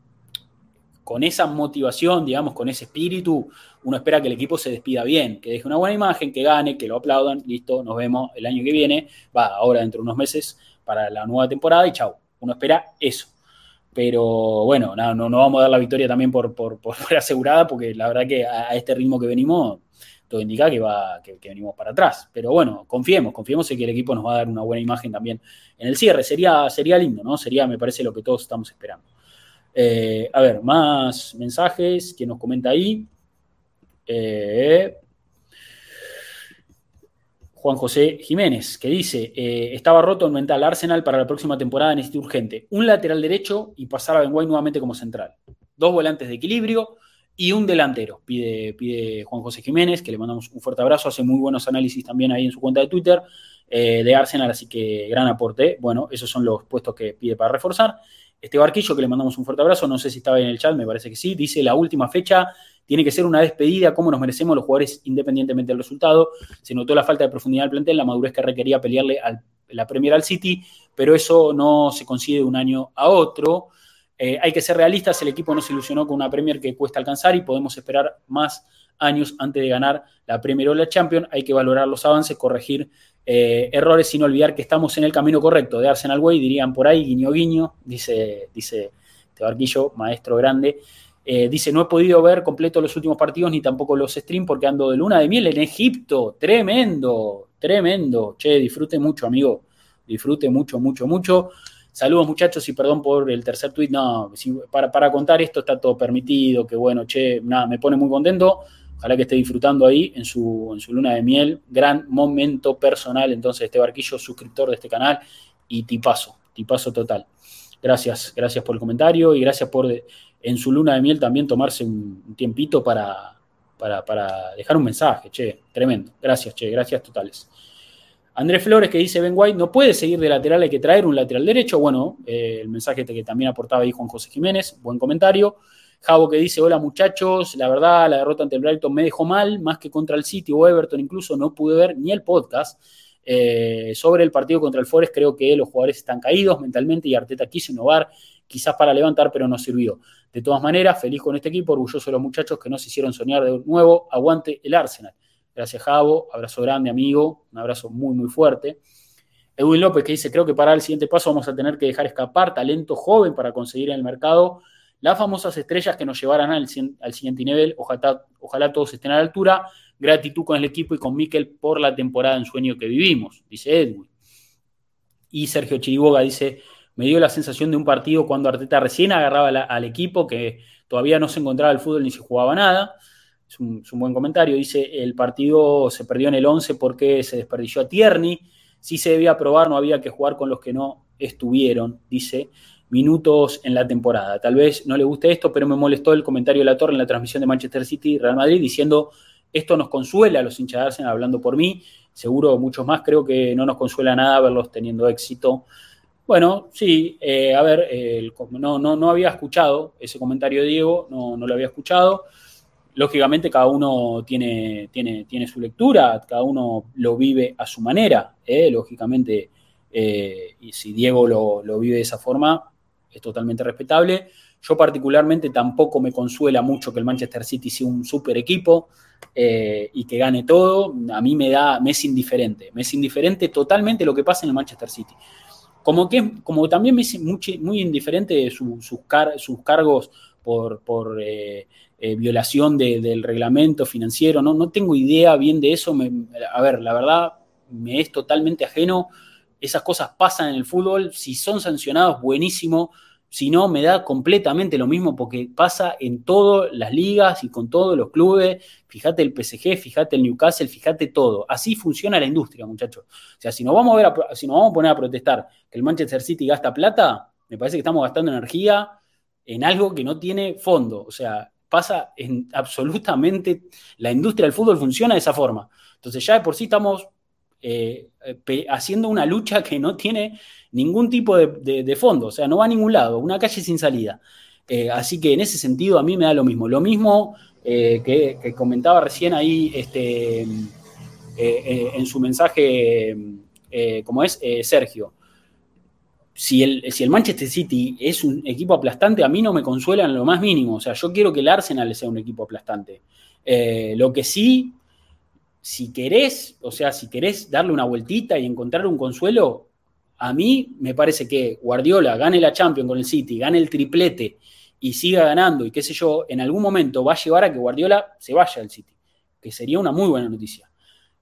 con esa motivación, digamos, con ese espíritu, uno espera que el equipo se despida bien, que deje una buena imagen, que gane, que lo aplaudan, listo, nos vemos el año que viene, va, ahora dentro de unos meses para la nueva temporada y chau. Uno espera eso. Pero bueno, no, no, vamos a dar la victoria también por, por, asegurada, porque la verdad que a, este ritmo que venimos, todo indica que, va, que, venimos para atrás. Pero bueno, confiemos, confiemos en que el equipo nos va a dar una buena imagen también en el cierre. Sería, sería lindo, ¿no? Sería, me parece, lo que todos estamos esperando. Eh, a ver, más mensajes que nos comenta ahí. Eh, Juan José Jiménez, que dice, eh, estaba roto el mental Arsenal para la próxima temporada, necesito urgente. Un lateral derecho y pasar a Ben White nuevamente como central. Dos volantes de equilibrio y un delantero, pide, pide Juan José Jiménez, que le mandamos un fuerte abrazo, hace muy buenos análisis también ahí en su cuenta de Twitter de Arsenal, así que gran aporte. Bueno, esos son los puestos que pide para reforzar. Este Barquillo, que le mandamos un fuerte abrazo, no sé si estaba en el chat, me parece que sí, dice la última fecha tiene que ser una despedida, como nos merecemos los jugadores independientemente del resultado. Se notó la falta de profundidad del plantel, la madurez que requería pelearle la Premier al City, pero eso no se consigue de un año a otro. Eh, hay que ser realistas, el equipo no se ilusionó con una Premier que cuesta alcanzar y podemos esperar más años antes de ganar la Premier o la Champions. Hay que valorar los avances, corregir eh, errores sin olvidar que estamos en el camino correcto de Arsenal Way, dirían por ahí, guiño guiño, dice, dice Tebarquillo, maestro grande. Eh, dice, no he podido ver completo los últimos partidos ni tampoco los streams porque ando de luna de miel en Egipto. Tremendo, tremendo. Che, disfrute mucho, amigo. Disfrute mucho, mucho, mucho. Saludos muchachos y perdón por el tercer tweet. No, para, para contar esto está todo permitido, que bueno, che, nada, me pone muy contento. Ojalá que esté disfrutando ahí en su, en su luna de miel. Gran momento personal, entonces, este barquillo, suscriptor de este canal y tipazo, tipazo total. Gracias, gracias por el comentario y gracias por en su luna de miel también tomarse un tiempito para, para, dejar un mensaje, che, tremendo. Gracias, che, gracias totales. Andrés Flores que dice Ben White no puede seguir de lateral, hay que traer un lateral derecho. Bueno, eh, el mensaje que también aportaba ahí Juan José Jiménez, buen comentario. Javo que dice, hola muchachos, la verdad la derrota ante el Brighton me dejó mal, más que contra el City o Everton incluso no pude ver ni el podcast. Eh, sobre el partido contra el Forest creo que los jugadores están caídos mentalmente y Arteta quiso innovar, quizás para levantar, pero no sirvió. De todas maneras, feliz con este equipo, orgulloso de los muchachos que nos hicieron soñar de nuevo, aguante el Arsenal. Gracias Javo, abrazo grande amigo, un abrazo muy muy fuerte. Edwin López que dice, creo que para el siguiente paso vamos a tener que dejar escapar talento joven para conseguir en el mercado las famosas estrellas que nos llevarán al, siguiente nivel. Ojalá, todos estén a la altura. Gratitud con el equipo y con Miquel por la temporada en sueño que vivimos, dice Edwin. Y Sergio Chiriboga dice, me dio la sensación de un partido cuando Arteta recién agarraba al equipo, que todavía no se encontraba el fútbol ni se jugaba nada. Es un, es un, buen comentario. Dice, el partido se perdió en el 11 porque se desperdició a Tierney. Si se debía probar, no había que jugar con los que no estuvieron, dice. Minutos en la temporada. Tal vez no le guste esto, pero me molestó el comentario de la Torre en la transmisión de Manchester City Real Madrid diciendo esto nos consuela a los hinchas de Arsenal hablando por mí, seguro muchos más, creo que no nos consuela nada verlos teniendo éxito. Bueno, sí, eh, a ver, no, no, no había escuchado ese comentario de Diego, no, no lo había escuchado. Lógicamente cada uno tiene, tiene, tiene su lectura, cada uno lo vive a su manera, ¿eh? lógicamente, eh, y si Diego lo, lo vive de esa forma, es totalmente respetable. Yo particularmente tampoco me consuela mucho que el Manchester City sea un super equipo eh, y que gane todo. A mí me da, me es indiferente, me es indiferente totalmente lo que pasa en el Manchester City. Como, que, como también me es muy, muy indiferente sus, sus cargos por, por eh, eh, violación del reglamento financiero. No, no tengo idea bien de eso. a ver, la verdad me es totalmente ajeno. Esas cosas pasan en el fútbol. Si son sancionados, buenísimo si no, me da completamente lo mismo porque pasa en todas las ligas y con todos los clubes. Fíjate el PSG, fíjate el Newcastle, fíjate todo. Así funciona la industria, muchachos. O sea, si nos vamos a, ver si nos vamos a poner a protestar que el Manchester City gasta plata, me parece que estamos gastando energía en algo que no tiene fondo. O sea, pasa en absolutamente la industria del fútbol funciona de esa forma. Entonces ya de por sí estamos eh, haciendo una lucha que no tiene ningún tipo de, fondo, o sea, no va a ningún lado, una calle sin salida. Eh, así que en ese sentido a mí me da lo mismo. Lo mismo eh, que, comentaba recién ahí este, en su mensaje, como es Sergio. Si el, si el, Manchester City es un equipo aplastante, a mí no me consuela en lo más mínimo. O sea, yo quiero que el Arsenal sea un equipo aplastante. lo que sí si querés, o sea, si querés darle una vueltita y encontrar un consuelo, a mí me parece que Guardiola gane la Champions con el City, gane el triplete y siga ganando y qué sé yo, en algún momento va a llevar a que Guardiola se vaya al City, que sería una muy buena noticia.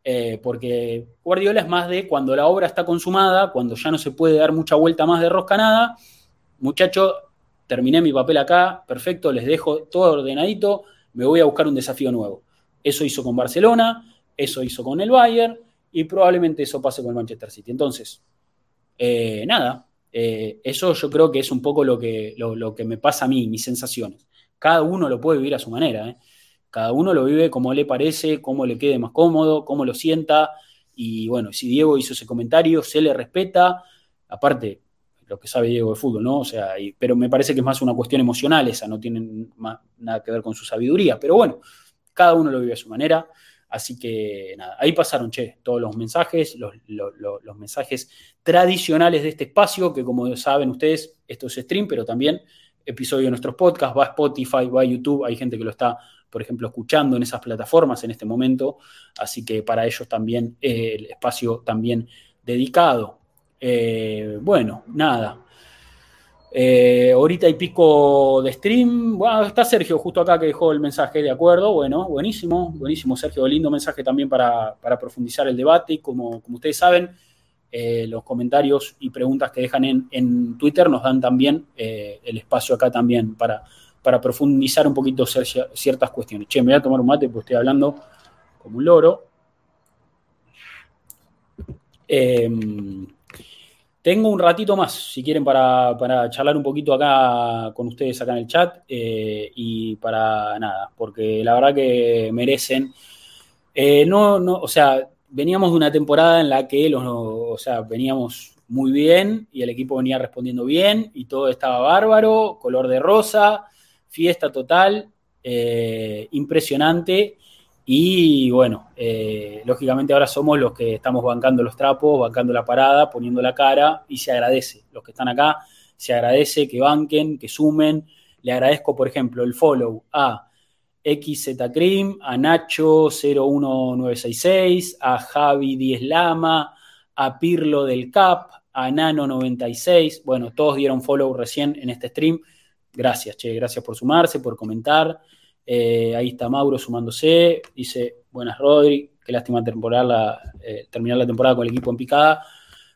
Eh, porque Guardiola es más de cuando la obra está consumada, cuando ya no se puede dar mucha vuelta más de rosca nada, muchachos, terminé mi papel acá, perfecto, les dejo todo ordenadito, me voy a buscar un desafío nuevo. Eso hizo con Barcelona, eso hizo con el Bayern y probablemente eso pase con el Manchester City. Entonces, eh, nada, eh, eso yo creo que es un poco lo que, lo, que me pasa a mí, mis sensaciones. Cada uno lo puede vivir a su manera. ¿eh? Cada uno lo vive como le parece, como le quede más cómodo, cómo lo sienta. Y bueno, si Diego hizo ese comentario, se le respeta. Aparte, lo que sabe Diego de fútbol, ¿no? O sea, pero me parece que es más una cuestión emocional esa, no tiene nada que ver con su sabiduría. Pero bueno, cada uno lo vive a su manera. Así que nada, ahí pasaron, che, todos los mensajes, los, mensajes tradicionales de este espacio, que como saben ustedes, esto es stream, pero también episodio de nuestros podcasts, va a Spotify, va a YouTube, hay gente que lo está, por ejemplo, escuchando en esas plataformas en este momento, así que para ellos también eh, el espacio también dedicado. Eh, bueno, nada, eh, ahorita hay pico de stream. Bueno, está Sergio justo acá que dejó el mensaje de acuerdo. Bueno, buenísimo, buenísimo, Sergio. Lindo mensaje también para, profundizar el debate. Como, como ustedes saben, eh, los comentarios y preguntas que dejan en, Twitter nos dan también eh, el espacio acá también para, para profundizar un poquito ciertas cuestiones. Che, me voy a tomar un mate porque estoy hablando como un loro. Eh, tengo un ratito más, si quieren, para, charlar un poquito acá con ustedes acá en el chat eh, y para nada, porque la verdad que merecen. Eh, no, no, o sea, veníamos de una temporada en la que los, o sea, veníamos muy bien y el equipo venía respondiendo bien y todo estaba bárbaro, color de rosa, fiesta total, eh, impresionante. Y bueno, eh, lógicamente ahora somos los que estamos bancando los trapos, bancando la parada, poniendo la cara y se agradece. Los que están acá, se agradece que banquen, que sumen. Le agradezco, por ejemplo, el follow a XZ Cream, a Nacho 01966, a Javi 10 Lama, a Pirlo del Cap, a Nano 96. Bueno, todos dieron follow recién en este stream. Gracias, che, gracias por sumarse, por comentar. Eh, ahí está Mauro sumándose. Dice, buenas Rodri, qué lástima temporada, eh, terminar la temporada con el equipo en picada.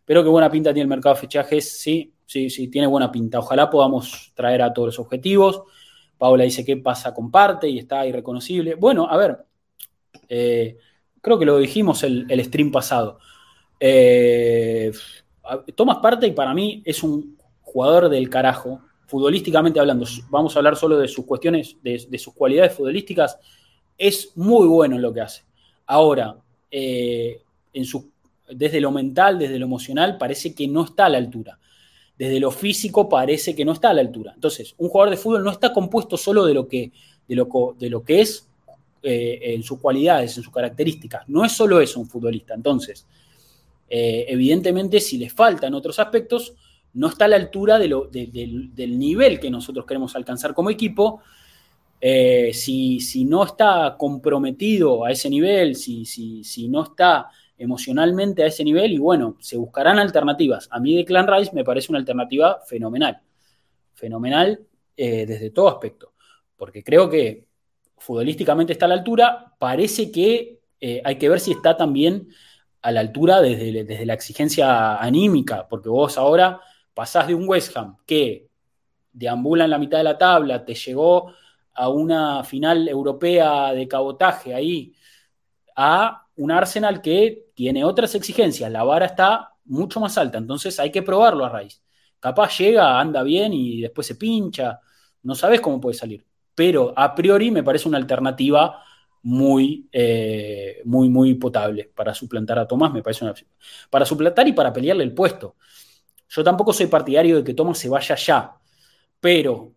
Pero qué buena pinta tiene el mercado de fichajes. Sí, sí, sí, tiene buena pinta. Ojalá podamos traer a todos los objetivos. Paula dice que pasa con parte y está irreconocible. Bueno, a ver, eh, creo que lo dijimos el, stream pasado. tomas parte y para mí es un jugador del carajo, futbolísticamente hablando, vamos a hablar solo de sus cuestiones, de, sus cualidades futbolísticas, es muy bueno en lo que hace. Ahora, eh, desde lo mental, desde lo emocional, parece que no está a la altura. Desde lo físico parece que no está a la altura. Entonces, un jugador de fútbol no está compuesto solo de lo que, de lo, de lo que es eh, en sus cualidades, en sus características. No es solo eso un futbolista. Entonces, eh, evidentemente, si le faltan otros aspectos, no está a la altura del nivel que nosotros queremos alcanzar como equipo. Eh, si, no está comprometido a ese nivel, si, si, no está emocionalmente a ese nivel, y bueno, se buscarán alternativas. A mí de Clan Rice me parece una alternativa fenomenal, fenomenal eh, desde todo aspecto, porque creo que futbolísticamente está a la altura, parece que eh, hay que ver si está también a la altura desde, desde la exigencia anímica, porque vos ahora pasás de un West Ham que deambula en la mitad de la tabla, te llegó a una final europea de cabotaje ahí, a un Arsenal que tiene otras exigencias, la vara está mucho más alta, entonces hay que probarlo a raíz. Capaz llega, anda bien y después se pincha, no sabes cómo puede salir, pero a priori me parece una alternativa muy, eh, muy, muy potable para suplantar a Tomás, me parece una para suplantar y para pelearle el puesto. Yo tampoco soy partidario de que Thomas se vaya ya, pero,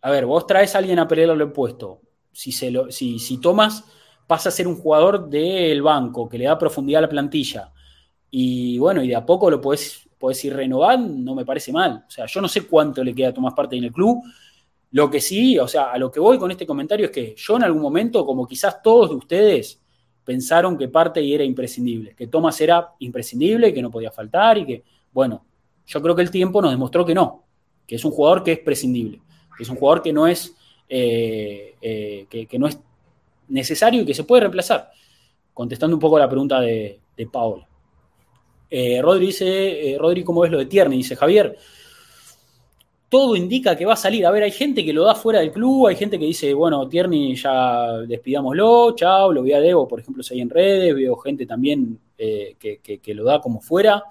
a ver, vos traes a alguien a pelearle el puesto. Si, se lo, si, si Thomas pasa a ser un jugador del banco que le da profundidad a la plantilla y bueno, y de a poco lo podés, ir renovando, no me parece mal. O sea, yo no sé cuánto le queda a Tomás parte en el club. Lo que sí, o sea, a lo que voy con este comentario es que yo en algún momento, como quizás todos de ustedes, pensaron que parte era imprescindible, que Tomás era imprescindible, que no podía faltar y que, bueno, yo creo que el tiempo nos demostró que no, que es un jugador que es prescindible, que es un jugador que no es, eh, eh, que, no es necesario y que se puede reemplazar. Contestando un poco a la pregunta de, Paola. Eh, Rodri dice, Rodri, ¿cómo ves lo de Tierney? Dice Javier, todo indica que va a salir. A ver, hay gente que lo da fuera del club, hay gente que dice, bueno, Tierney ya despidámoslo, chao, lo vi a Debo, por ejemplo, si hay en redes, veo gente también que, que, lo da como fuera.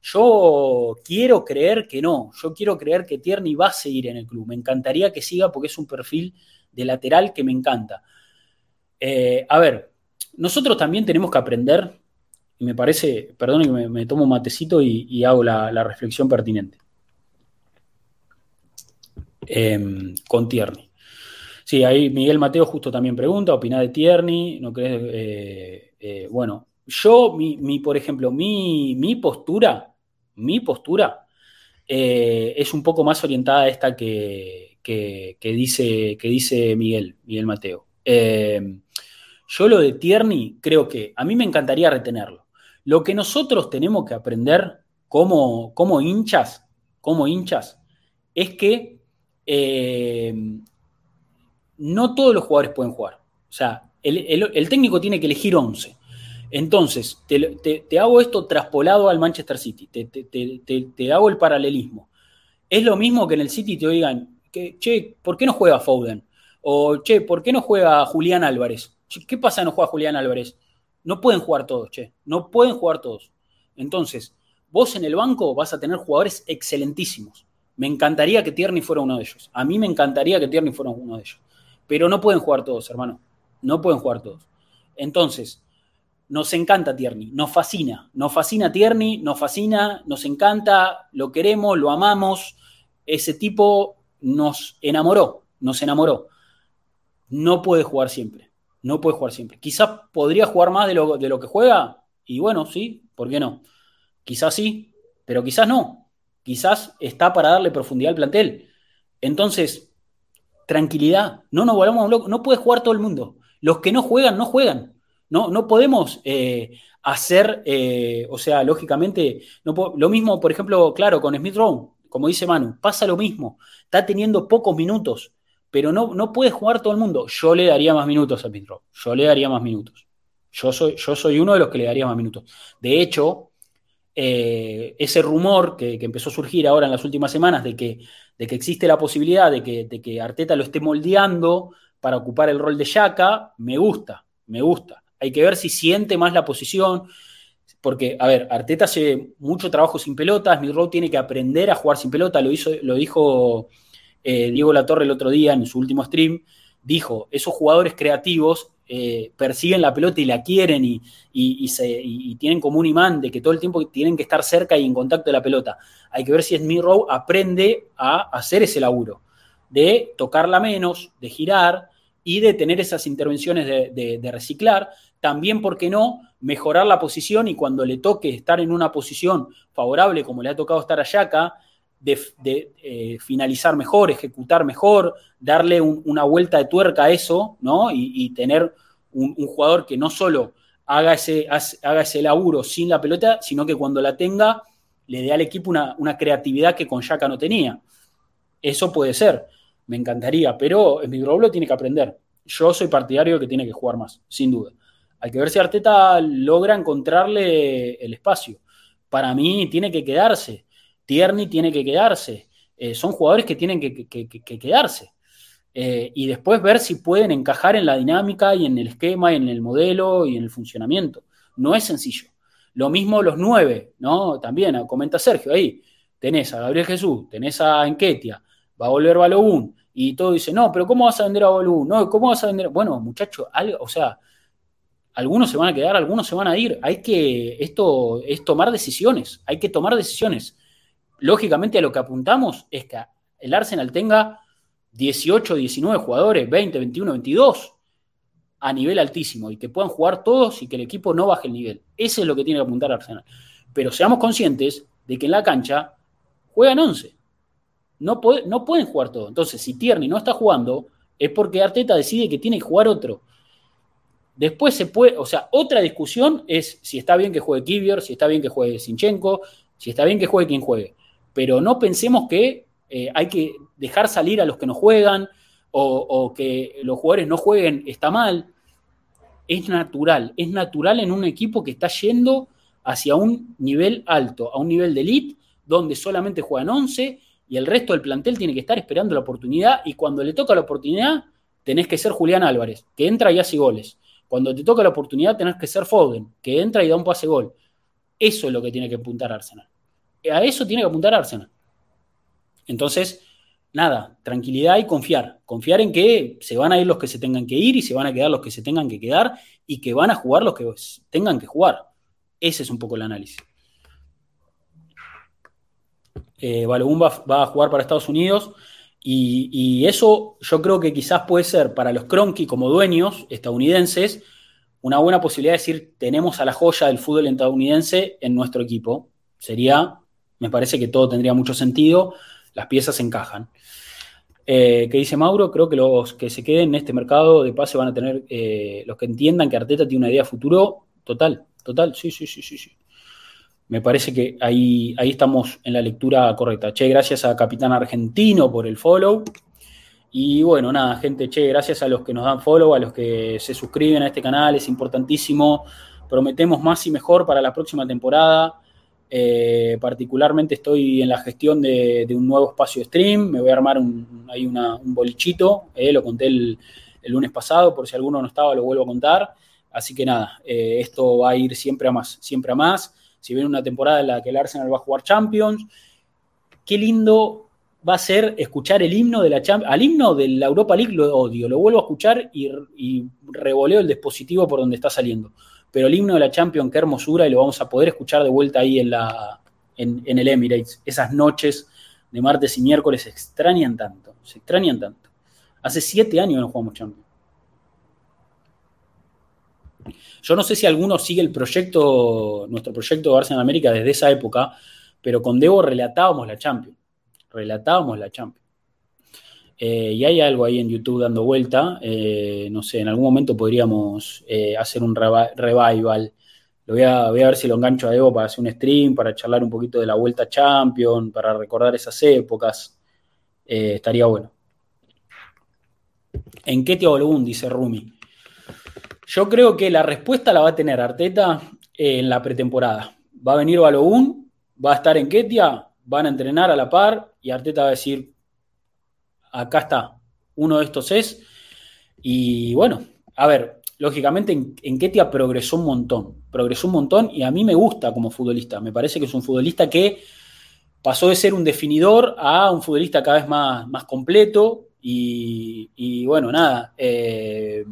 Yo quiero creer que no, yo quiero creer que Tierney va a seguir en el club. Me encantaría que siga porque es un perfil de lateral que me encanta. Eh, a ver, nosotros también tenemos que aprender, y me parece, perdón que me, tomo un matecito y, hago la, reflexión pertinente. Em, con Tierney. Sí, ahí Miguel Mateo justo también pregunta, opina de Tierney, ¿no crees? Eh, eh, bueno, yo, mi, por ejemplo, mi, postura, mi postura eh, es un poco más orientada a esta que, dice, que dice Miguel, Miguel Mateo. Eh, yo lo de Tierney creo que a mí me encantaría retenerlo. Lo que nosotros tenemos que aprender como, como hinchas, como hinchas, es que eh, no todos los jugadores pueden jugar. O sea, el, el técnico tiene que elegir 11. Entonces, te, hago esto traspolado al Manchester City, te, hago el paralelismo. Es lo mismo que en el City te digan, que, che, ¿por qué no juega Foden? O, che, ¿por qué no juega Julián Álvarez? ¿Qué pasa no juega Julián Álvarez? No pueden jugar todos, che, no pueden jugar todos. Entonces, vos en el banco vas a tener jugadores excelentísimos. Me encantaría que Tierney fuera uno de ellos. A mí me encantaría que Tierney fuera uno de ellos. Pero no pueden jugar todos, hermano. No pueden jugar todos. Entonces, nos encanta Tierney, nos fascina, nos fascina Tierney, nos fascina, nos encanta, lo queremos, lo amamos. Ese tipo nos enamoró, nos enamoró. No puede jugar siempre, no puede jugar siempre. Quizás podría jugar más de lo, de lo que juega, y bueno, sí, ¿por qué no? Quizás sí, pero quizás no. Quizás está para darle profundidad al plantel. Entonces, tranquilidad, no nos volvamos locos, no puede jugar todo el mundo. Los que no juegan, no juegan. No, no podemos eh, hacer, eh, o sea, lógicamente, lo mismo, por ejemplo, claro, con Smith Rowe, como dice Manu, pasa lo mismo. Está teniendo pocos minutos, pero no, no puede jugar todo el mundo. Yo le daría más minutos a Smith Rowe. Yo le daría más minutos. Yo soy, yo soy uno de los que le daría más minutos. De hecho, eh, ese rumor que, empezó a surgir ahora en las últimas semanas de que, de que existe la posibilidad de que, de que Arteta lo esté moldeando para ocupar el rol de Yaka, me gusta, me gusta. Hay que ver si siente más la posición. porque, a ver, Arteta hace mucho trabajo sin pelotas, Rowe tiene que aprender a jugar sin pelota, lo, hizo, lo dijo eh, Diego Latorre el otro día en su último stream, dijo, esos jugadores creativos eh, persiguen la pelota y la quieren y, se, tienen como un imán de que todo el tiempo tienen que estar cerca y en contacto de la pelota. Hay que ver si Smith Rowe aprende a hacer ese laburo, de tocarla menos, de girar y de tener esas intervenciones de, reciclar. También, ¿por qué no?, mejorar la posición y cuando le toque estar en una posición favorable, como le ha tocado estar a Yaka, de, eh, finalizar mejor, ejecutar mejor, darle una vuelta de tuerca a eso, ¿no? Y, tener un, jugador que no solo haga ese, haga ese laburo sin la pelota, sino que cuando la tenga le dé al equipo una, creatividad que con Yaka no tenía. Eso puede ser, me encantaría, pero mi lo tiene que aprender. Yo soy partidario que tiene que jugar más, sin duda. Hay que ver si Arteta logra encontrarle el espacio. Para mí tiene que quedarse Tierney tiene que quedarse. Eh, son jugadores que tienen que, quedarse. Eh, y después ver si pueden encajar en la dinámica y en el esquema y en el modelo y en el funcionamiento. No es sencillo. Lo mismo los nueve, ¿no? También, comenta Sergio ahí. Tenés a Gabriel Jesús, tenés a Enquetia, va a volver Balogun, y todo dice, no, pero ¿cómo vas a vender a Balogun? No, ¿cómo vas a vender? Bueno, muchachos, o sea, algunos se van a quedar, algunos se van a ir. Hay que, esto es tomar decisiones, hay que tomar decisiones lógicamente a lo que apuntamos es que el Arsenal tenga 18, 19 jugadores, 20, 21, 22 a nivel altísimo y que puedan jugar todos y que el equipo no baje el nivel. Eso es lo que tiene que apuntar Arsenal. Pero seamos conscientes de que en la cancha juegan 11. No, no pueden jugar todos. Entonces, si Tierney no está jugando, es porque Arteta decide que tiene que jugar otro. Después se puede, o sea, otra discusión es si está bien que juegue Kivior, si está bien que juegue Sinchenko, si está bien que juegue quien juegue pero no pensemos que eh, hay que dejar salir a los que no juegan o, que los jugadores no jueguen, está mal. Es natural, es natural en un equipo que está yendo hacia un nivel alto, a un nivel de elite, donde solamente juegan 11 y el resto del plantel tiene que estar esperando la oportunidad y cuando le toca la oportunidad tenés que ser Julián Álvarez, que entra y hace goles. Cuando te toca la oportunidad tenés que ser Foden, que entra y da un pase gol. Eso es lo que tiene que apuntar Arsenal a eso tiene que apuntar Arsenal. Entonces, nada, tranquilidad y confiar. Confiar en que se van a ir los que se tengan que ir y se van a quedar los que se tengan que quedar y que van a jugar los que tengan que jugar. Ese es un poco el análisis. Eh, va, a jugar para Estados Unidos y, eso yo creo que quizás puede ser para los Cronky como dueños estadounidenses una buena posibilidad de decir tenemos a la joya del fútbol estadounidense en nuestro equipo. Sería me parece que todo tendría mucho sentido, las piezas encajan. Eh, ¿Qué dice Mauro? Creo que los que se queden en este mercado de pase van a tener, eh, los que entiendan que Arteta tiene una idea futuro, total, total, sí, sí, sí, sí, sí. Me parece que ahí, ahí estamos en la lectura correcta. Che, gracias a Capitán Argentino por el follow. Y bueno, nada, gente, che, gracias a los que nos dan follow, a los que se suscriben a este canal, es importantísimo. Prometemos más y mejor para la próxima temporada. Eh, particularmente estoy en la gestión de, un nuevo espacio stream, me voy a armar un, ahí un bolichito, eh, lo conté el, lunes pasado, por si alguno no estaba lo vuelvo a contar. Así que nada, eh, esto va a ir siempre a más, siempre a más. Si viene una temporada en la que el Arsenal va a jugar Champions, qué lindo va a ser escuchar el himno de la Champions. Al himno de la Europa League lo odio, lo vuelvo a escuchar y, revoleo el dispositivo por donde está saliendo pero el himno de la Champions, qué hermosura, y lo vamos a poder escuchar de vuelta ahí en, en, el Emirates. Esas noches de martes y miércoles se extrañan tanto, se extrañan tanto. Hace siete años no jugamos Champions. Yo no sé si alguno sigue el proyecto, nuestro proyecto de Arsenal América desde esa época, pero con Debo relatábamos la Champions. Relatábamos la Champions. Eh, y hay algo ahí en YouTube dando vuelta. Eh, no sé, en algún momento podríamos eh, hacer un revival. Lo voy a, ver si lo engancho a Evo para hacer un stream, para charlar un poquito de la vuelta Champion, para recordar esas épocas. estaría bueno. ¿En qué te Balogun? Dice Rumi. Yo creo que la respuesta la va a tener Arteta en la pretemporada. Va a venir Balogun, va a estar en Ketia, van a entrenar a la par y Arteta va a decir, acá está, uno de estos es. Y bueno, a ver, lógicamente, en, Ketia progresó un montón. Progresó un montón y a mí me gusta como futbolista. Me parece que es un futbolista que pasó de ser un definidor a un futbolista cada vez más, más completo. Y, bueno, nada. Eh,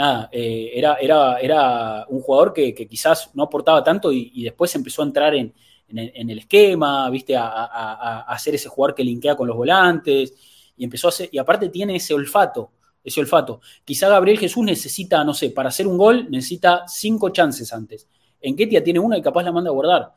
nada, eh, era, era, era, un jugador que, quizás no aportaba tanto y, después empezó a entrar en, el esquema, viste, a, hacer ese jugador que linkea con los volantes y empezó a hacer, y aparte tiene ese olfato, ese olfato. Quizá Gabriel Jesús necesita, no sé, para hacer un gol necesita cinco chances antes. En Ketia tiene una y capaz la manda a guardar.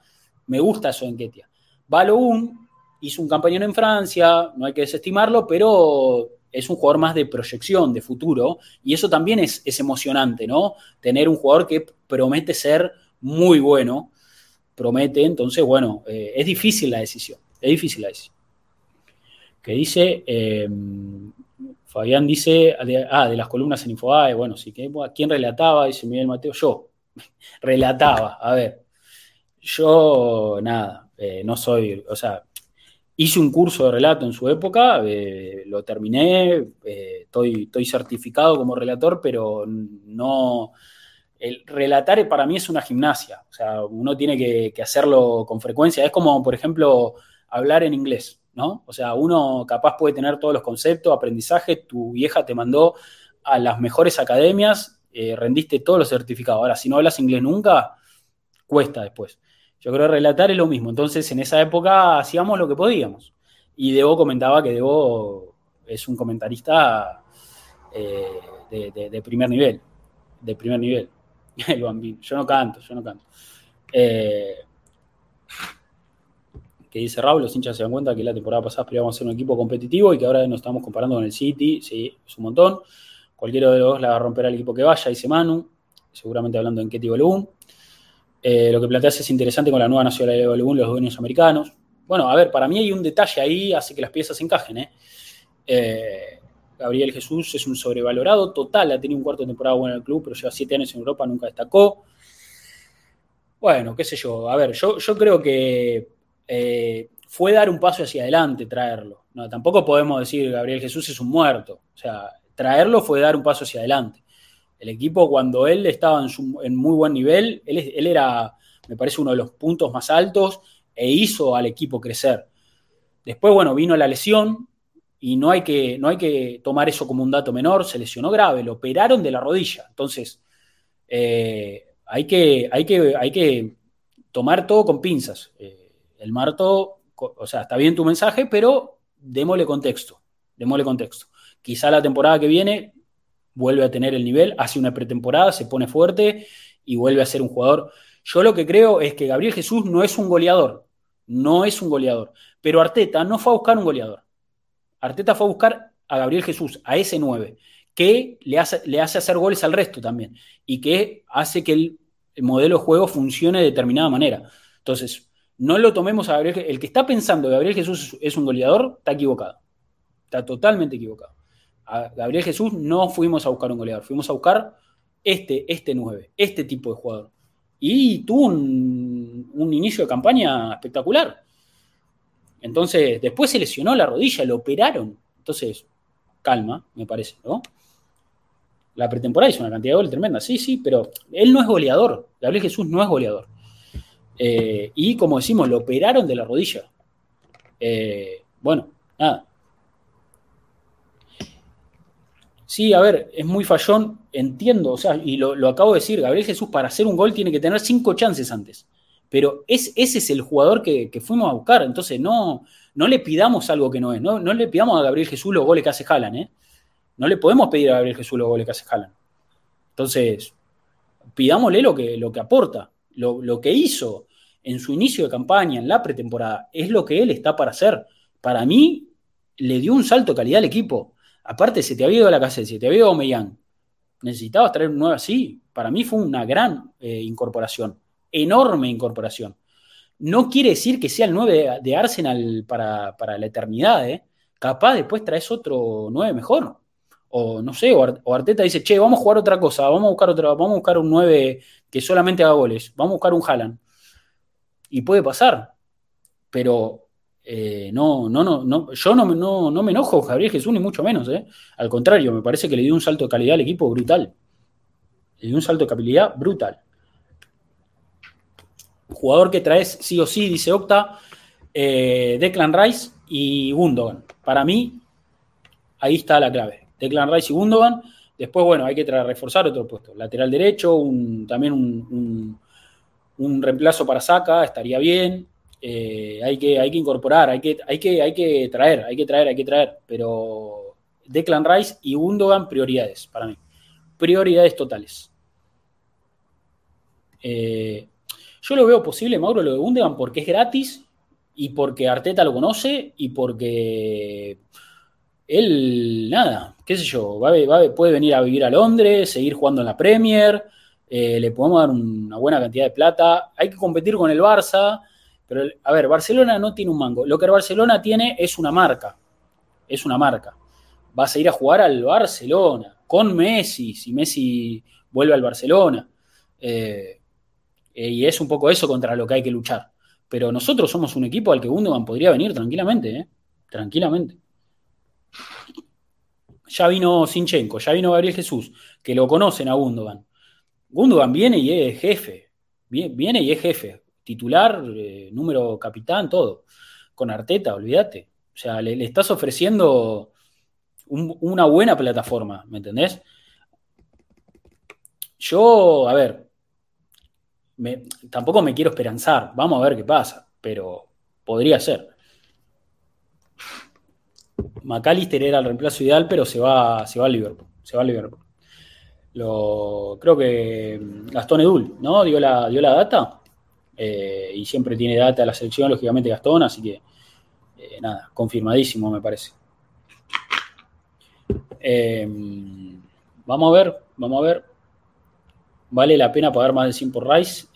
Me gusta eso en Ketia. un hizo un campañón en Francia, no hay que desestimarlo, pero es un jugador más de proyección, de futuro, y eso también es, emocionante, ¿no? Tener un jugador que promete ser muy bueno, promete, entonces, bueno, eh, es difícil la decisión, es difícil la decisión. Que dice, eh, Fabián dice, ah, de las columnas en Infobae, bueno, sí, que, ¿quién relataba? Dice Miguel Mateo, yo, relataba, a ver, yo, nada, eh, no soy, o sea, Hice un curso de relato en su época, eh, lo terminé, eh, estoy, estoy, certificado como relator, pero no... El relatar para mí es una gimnasia, o sea, uno tiene que, hacerlo con frecuencia. Es como, por ejemplo, hablar en inglés, ¿no? O sea, uno capaz puede tener todos los conceptos, aprendizaje, tu vieja te mandó a las mejores academias, eh, rendiste todos los certificados. Ahora, si no hablas inglés nunca, cuesta después. Yo creo que relatar es lo mismo. Entonces, en esa época hacíamos lo que podíamos. Y Debo comentaba que Debo es un comentarista eh, de, primer nivel. De primer nivel. Yo no canto, yo no canto. Eh, que dice Raúl, los hinchas se dan cuenta que la temporada pasada esperábamos ser un equipo competitivo y que ahora nos estamos comparando con el City, sí, es un montón. Cualquiera de los dos la va a romper al equipo que vaya, dice Manu, seguramente hablando en Ketty Balloon. Eh, lo que planteas es interesante con la nueva nacionalidad de los dueños americanos. Bueno, a ver, para mí hay un detalle ahí, hace que las piezas encajen. ¿eh? ¿eh? Gabriel Jesús es un sobrevalorado total, ha tenido un cuarto de temporada bueno en el club, pero lleva siete años en Europa, nunca destacó. Bueno, qué sé yo, a ver, yo, yo creo que eh, fue dar un paso hacia adelante traerlo. No, tampoco podemos decir que Gabriel Jesús es un muerto. O sea, traerlo fue dar un paso hacia adelante. El equipo cuando él estaba en, muy buen nivel, él, era, me parece, uno de los puntos más altos e hizo al equipo crecer. Después, bueno, vino la lesión y no hay que, no hay que tomar eso como un dato menor, se lesionó grave, lo operaron de la rodilla. Entonces, eh, hay, que, hay, que, hay que tomar todo con pinzas. Eh, el Marto, o sea, está bien tu mensaje, pero démosle contexto, démosle contexto. Quizá la temporada que viene vuelve a tener el nivel, hace una pretemporada, se pone fuerte y vuelve a ser un jugador. Yo lo que creo es que Gabriel Jesús no es un goleador, no es un goleador, pero Arteta no fue a buscar un goleador. Arteta fue a buscar a Gabriel Jesús, a ese 9, que le hace, le hace hacer goles al resto también y que hace que el, modelo de juego funcione de determinada manera. Entonces, no lo tomemos a Gabriel El que está pensando que Gabriel Jesús es un goleador, está equivocado. Está totalmente equivocado Gabriel Jesús no fuimos a buscar un goleador, fuimos a buscar este, este 9, este tipo de jugador. Y tuvo un, inicio de campaña espectacular. Entonces, después se lesionó la rodilla, lo operaron. Entonces, calma, me parece, ¿no? La pretemporada hizo una cantidad de goles tremenda, sí, sí, pero él no es goleador. Gabriel Jesús no es goleador. Eh, y como decimos, lo operaron de la rodilla. Eh, bueno, nada, Sí, a ver, es muy fallón, entiendo, o sea, y lo, acabo de decir, Gabriel Jesús para hacer un gol tiene que tener cinco chances antes. Pero es, ese es el jugador que, fuimos a buscar, entonces no, no le pidamos algo que no es, no, no le pidamos a Gabriel Jesús los goles que hace Jalan, ¿eh? No le podemos pedir a Gabriel Jesús los goles que hace Jalan. Entonces, pidámosle lo que, lo que aporta, lo, lo que hizo en su inicio de campaña, en la pretemporada, es lo que él está para hacer. Para mí, le dio un salto de calidad al equipo. Aparte, se te había ido la casa, se te había ido a Mellán. Necesitabas traer un 9 así. Para mí fue una gran eh, incorporación, enorme incorporación. No quiere decir que sea el 9 de, Arsenal para, la eternidad, ¿eh? Capaz después traes otro 9 mejor. O no sé, o Arteta dice, che, vamos a jugar otra cosa, vamos a buscar otra, vamos a buscar un 9 que solamente haga goles, vamos a buscar un Haaland. Y puede pasar. Pero eh, no, no, no, no, yo no, no, no me enojo Gabriel Jesús, ni mucho menos, ¿eh? Al contrario, me parece que le dio un salto de calidad al equipo brutal. Y un salto de capacidad brutal. Jugador que traes sí o sí, dice Octa, eh, Declan Rice y Gundogan. Para mí, ahí está la clave. Declan Rice y Gundogan. Después, bueno, hay que reforzar otro puesto. Lateral derecho, también un, reemplazo para Saca, estaría bien. Eh, hay, que, hay que incorporar, hay que, hay, que, hay que traer, hay que traer, hay que traer. Pero Declan Rice y Gundogan, prioridades para mí. Prioridades totales. Eh, yo lo veo posible, Mauro, lo de Gundogan, porque es gratis y porque Arteta lo conoce y porque él, nada, qué sé yo, puede venir a vivir a Londres, seguir jugando en la Premier, eh, le podemos dar una buena cantidad de plata. Hay que competir con el Barça, pero a ver, Barcelona no tiene un mango. Lo que el Barcelona tiene es una marca, es una marca. Vas a ir a jugar al Barcelona con Messi, si Messi vuelve al Barcelona. Eh, eh, y es un poco eso contra lo que hay que luchar. Pero nosotros somos un equipo al que Gundogan podría venir tranquilamente, ¿eh? Tranquilamente. Ya vino Sinchenko, ya vino Gabriel Jesús, que lo conocen a Gundogan. Gundogan viene y es jefe. Viene y es jefe. Titular, eh, número capitán, todo. Con Arteta, olvídate. O sea, le, estás ofreciendo una buena plataforma, ¿me entendés? Yo, a ver, tampoco me quiero esperanzar, vamos a ver qué pasa, pero podría ser. McAllister era el reemplazo ideal, pero se va, se va a Liverpool. Se va a Liverpool. Lo, creo que Gastón Edul, ¿no? Dio la, dio la data. Eh, y siempre tiene data la selección, lógicamente Gastón, así que eh, nada, confirmadísimo me parece. Eh, vamos a ver, vamos a ver vale la pena pagar más de 100 por Rice,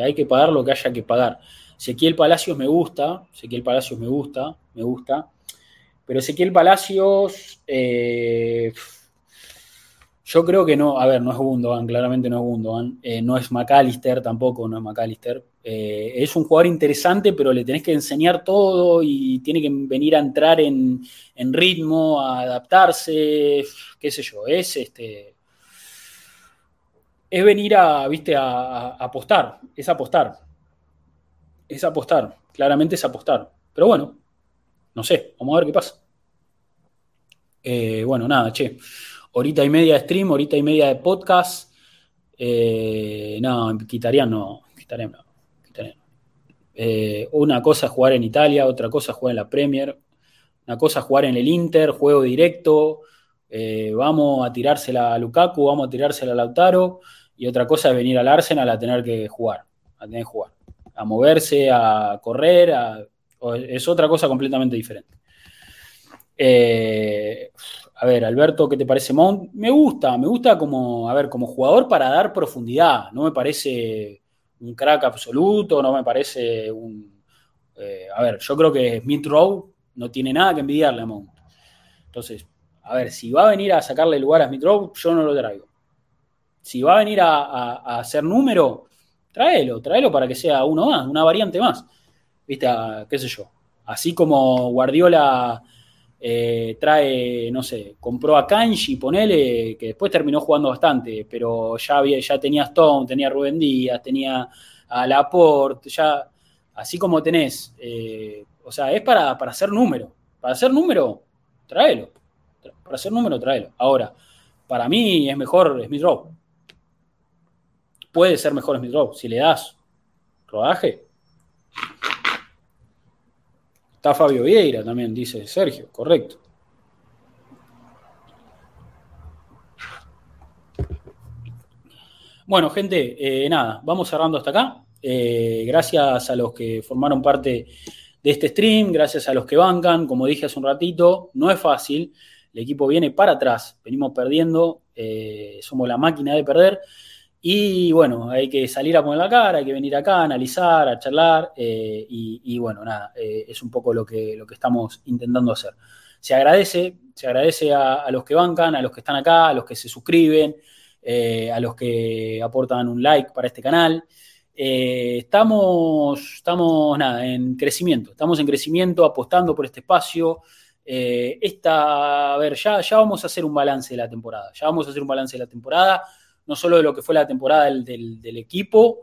hay que pagar lo que haya que pagar. Ezequiel Palacios me gusta, Ezequiel Palacios me gusta, me gusta, pero Ezequiel Palacios, yo creo que no, a ver, no es Gundogan, claramente no es Gundogan, no es McAllister tampoco, no es McAllister. Es un jugador interesante, pero le tenés que enseñar todo y tiene que venir a entrar en, en ritmo, a adaptarse, qué sé yo, es este es venir a, viste, a, apostar, es apostar. Es apostar, claramente es apostar. Pero bueno, no sé, vamos a ver qué pasa. Eh, bueno, nada, che. Horita y media de stream, horita y media de podcast. Eh, no, quitarían no, quitarían no. Eh, una cosa es jugar en Italia, otra cosa es jugar en la Premier, una cosa es jugar en el Inter, juego directo, vamos a tirársela a Lukaku, vamos a tirársela a Lautaro, y otra cosa es venir al Arsenal a tener que jugar, a tener que jugar, a moverse, a correr, es otra cosa completamente diferente. Eh, a ver, Alberto, ¿qué te parece Mount? Me gusta, me gusta como, a ver, como jugador para dar profundidad. No me parece un crack absoluto, no me parece un. Eh, a ver, yo creo que Smith Rowe no tiene nada que envidiarle a Mount. Entonces, a ver, si va a venir a sacarle lugar a Smith Rowe, yo no lo traigo si va a venir a, hacer número, tráelo, tráelo para que sea uno más, una variante más. ¿Viste? ¿Qué sé yo? Así como Guardiola eh, trae, no sé, compró a Kanji, ponele, que después terminó jugando bastante, pero ya, había, ya tenía Stone, tenía Rubén Díaz, tenía a Laporte, ya, así como tenés, eh, o sea, es para, hacer número. Para hacer número, tráelo. Para hacer número, tráelo. Ahora, para mí es mejor Smith Rowe puede ser mejor Smith Rowe si le das rodaje. Está Fabio Vieira también, dice Sergio, correcto. Bueno, gente, eh, nada, vamos cerrando hasta acá. Eh, gracias a los que formaron parte de este stream, gracias a los que bancan. Como dije hace un ratito, no es fácil. El equipo viene para atrás, venimos perdiendo, eh, somos la máquina de perder. Y bueno, hay que salir a poner la cara, hay que venir acá a analizar, a charlar, eh, y, bueno, nada, eh, es un poco lo que, lo que estamos intentando hacer. Se agradece, se agradece a, los que bancan, a los que están acá, a los que se suscriben, eh, a los que aportan un like para este canal. estamos, estamos, nada, en crecimiento, estamos en crecimiento, apostando por este espacio. esta, a ver, ya, ya vamos a hacer un balance de la temporada, ya vamos a hacer un balance de la temporada no solo de lo que fue la temporada del, equipo.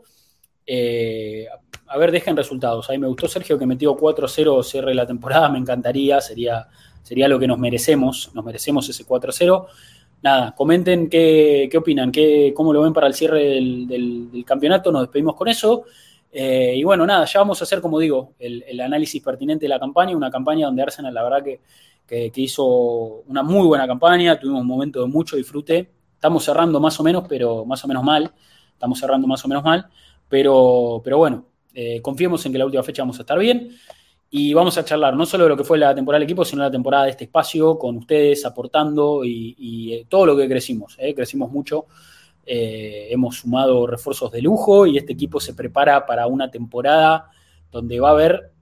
Eh, a ver, dejen resultados. A mí me gustó Sergio que metió 4-0 cierre la temporada, me encantaría, sería, sería lo que nos merecemos, nos merecemos ese 4-0. Nada, comenten qué, qué opinan, qué, cómo lo ven para el cierre del, campeonato, nos despedimos con eso. Eh, y bueno, nada, ya vamos a hacer, como digo, el, análisis pertinente de la campaña, una campaña donde Arsenal, la verdad que- que hizo una muy buena campaña, tuvimos un momento de mucho disfrute. Estamos cerrando más o menos, pero más o menos mal. Estamos cerrando más o menos mal. Pero, pero bueno, eh, confiemos en que la última fecha vamos a estar bien. Y vamos a charlar no solo de lo que fue la temporada del equipo, sino la temporada de este espacio, con ustedes aportando y, eh, todo lo que crecimos. eh, Crecimos mucho. Hemos sumado refuerzos de lujo y este equipo se prepara para una temporada donde va a haber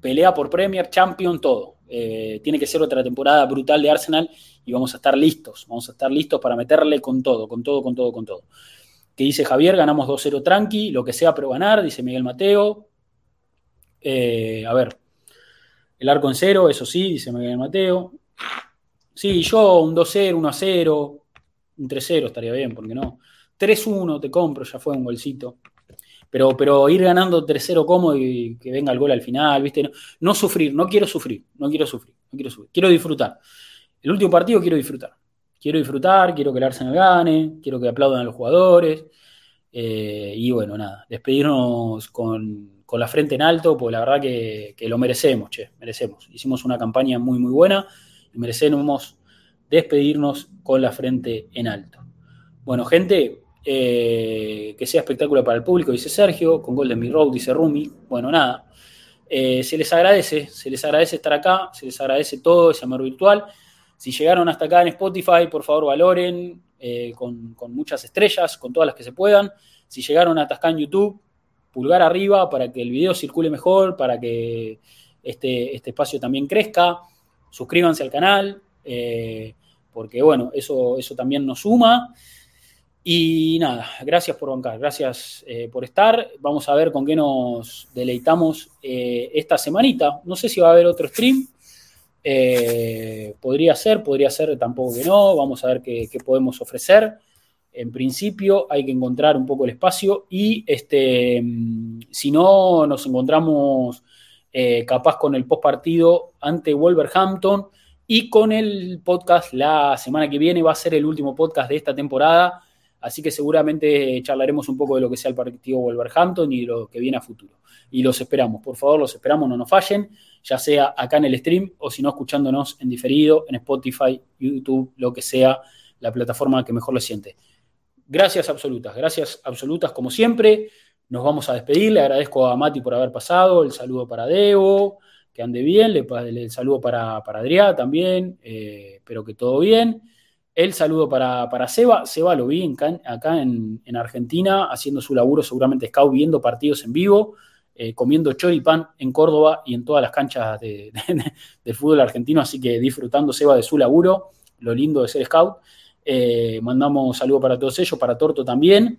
pelea por Premier, Champion, todo. Eh, tiene que ser otra temporada brutal de Arsenal y vamos a estar listos. Vamos a estar listos para meterle con todo, con todo, con todo, con todo. Que dice Javier, ganamos 2-0 tranqui, lo que sea, pero ganar, dice Miguel Mateo. Eh, a ver, el arco en cero, eso sí, dice Miguel Mateo. Sí, yo un 2-0, 1-0, un 3-0 estaría bien, porque no. 3-1 te compro, ya fue un golcito. Pero, pero ir ganando 3-0 cómodo y que venga el gol al final, ¿viste? No, no sufrir, no quiero sufrir, no quiero sufrir, no quiero sufrir. Quiero disfrutar. El último partido quiero disfrutar. Quiero disfrutar, quiero que el Arsenal gane, quiero que aplaudan a los jugadores. eh, y bueno, nada, despedirnos con, con la frente en alto, porque la verdad que, que lo merecemos, che, merecemos. Hicimos una campaña muy, muy buena y merecemos despedirnos con la frente en alto. Bueno, gente, eh, que sea espectáculo para el público, dice Sergio, con Golden Mi Road, dice Rumi. Bueno, nada, eh, se les agradece, se les agradece estar acá, se les agradece todo ese amor virtual. Si llegaron hasta acá en Spotify, por favor valoren eh, con, con muchas estrellas, con todas las que se puedan. Si llegaron hasta acá en YouTube, pulgar arriba para que el video circule mejor, para que este, este espacio también crezca. Suscríbanse al canal, porque bueno, eso, eso también nos suma. Y nada, gracias por bancar, gracias eh, por estar. Vamos a ver con qué nos deleitamos eh, esta semanita. No sé si va a haber otro stream. Eh, podría ser, podría ser tampoco que no. Vamos a ver qué, qué, podemos ofrecer. En principio hay que encontrar un poco el espacio y este, si no, nos encontramos capaz con el post partido ante Wolverhampton y con el podcast la semana que viene. Va a ser el último podcast de esta temporada. Así que seguramente charlaremos un poco de lo que sea el partido Wolverhampton y lo que viene a futuro. Y los esperamos, por favor, los esperamos, no nos fallen, ya sea acá en el stream o si no, escuchándonos en diferido, en Spotify, YouTube, lo que sea, la plataforma que mejor les siente. Gracias absolutas, gracias absolutas como siempre. Nos vamos a despedir, le agradezco a Mati por haber pasado, el saludo para Debo, que ande bien, le, el saludo para, para Adrián también, eh, espero que todo bien. El saludo para, para Seba. Seba lo vi en, acá en, en, Argentina haciendo su laburo, seguramente scout, viendo partidos en vivo, eh, comiendo choripán en Córdoba y en todas las canchas de, de, del fútbol argentino. Así que disfrutando Seba de su laburo, lo lindo de ser scout. Eh, mandamos saludo para todos ellos, para Torto también,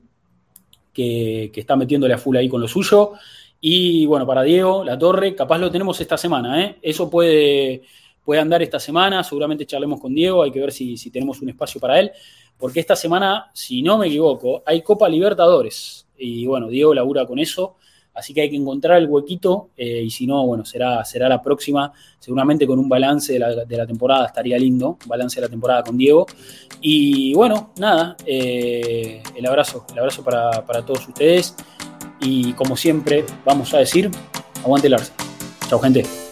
que, que, está metiéndole a full ahí con lo suyo. Y bueno, para Diego, la torre, capaz lo tenemos esta semana. ¿eh? Eso puede puede andar esta semana, seguramente charlemos con Diego, hay que ver si, si, tenemos un espacio para él, porque esta semana, si no me equivoco, hay Copa Libertadores, y bueno, Diego labura con eso, así que hay que encontrar el huequito, eh, y si no, bueno, será, será la próxima, seguramente con un balance de la, de la, temporada, estaría lindo, balance de la temporada con Diego, y bueno, nada, eh, el abrazo, el abrazo para, para todos ustedes, y como siempre, vamos a decir, aguante el Arsenal. Chao, gente.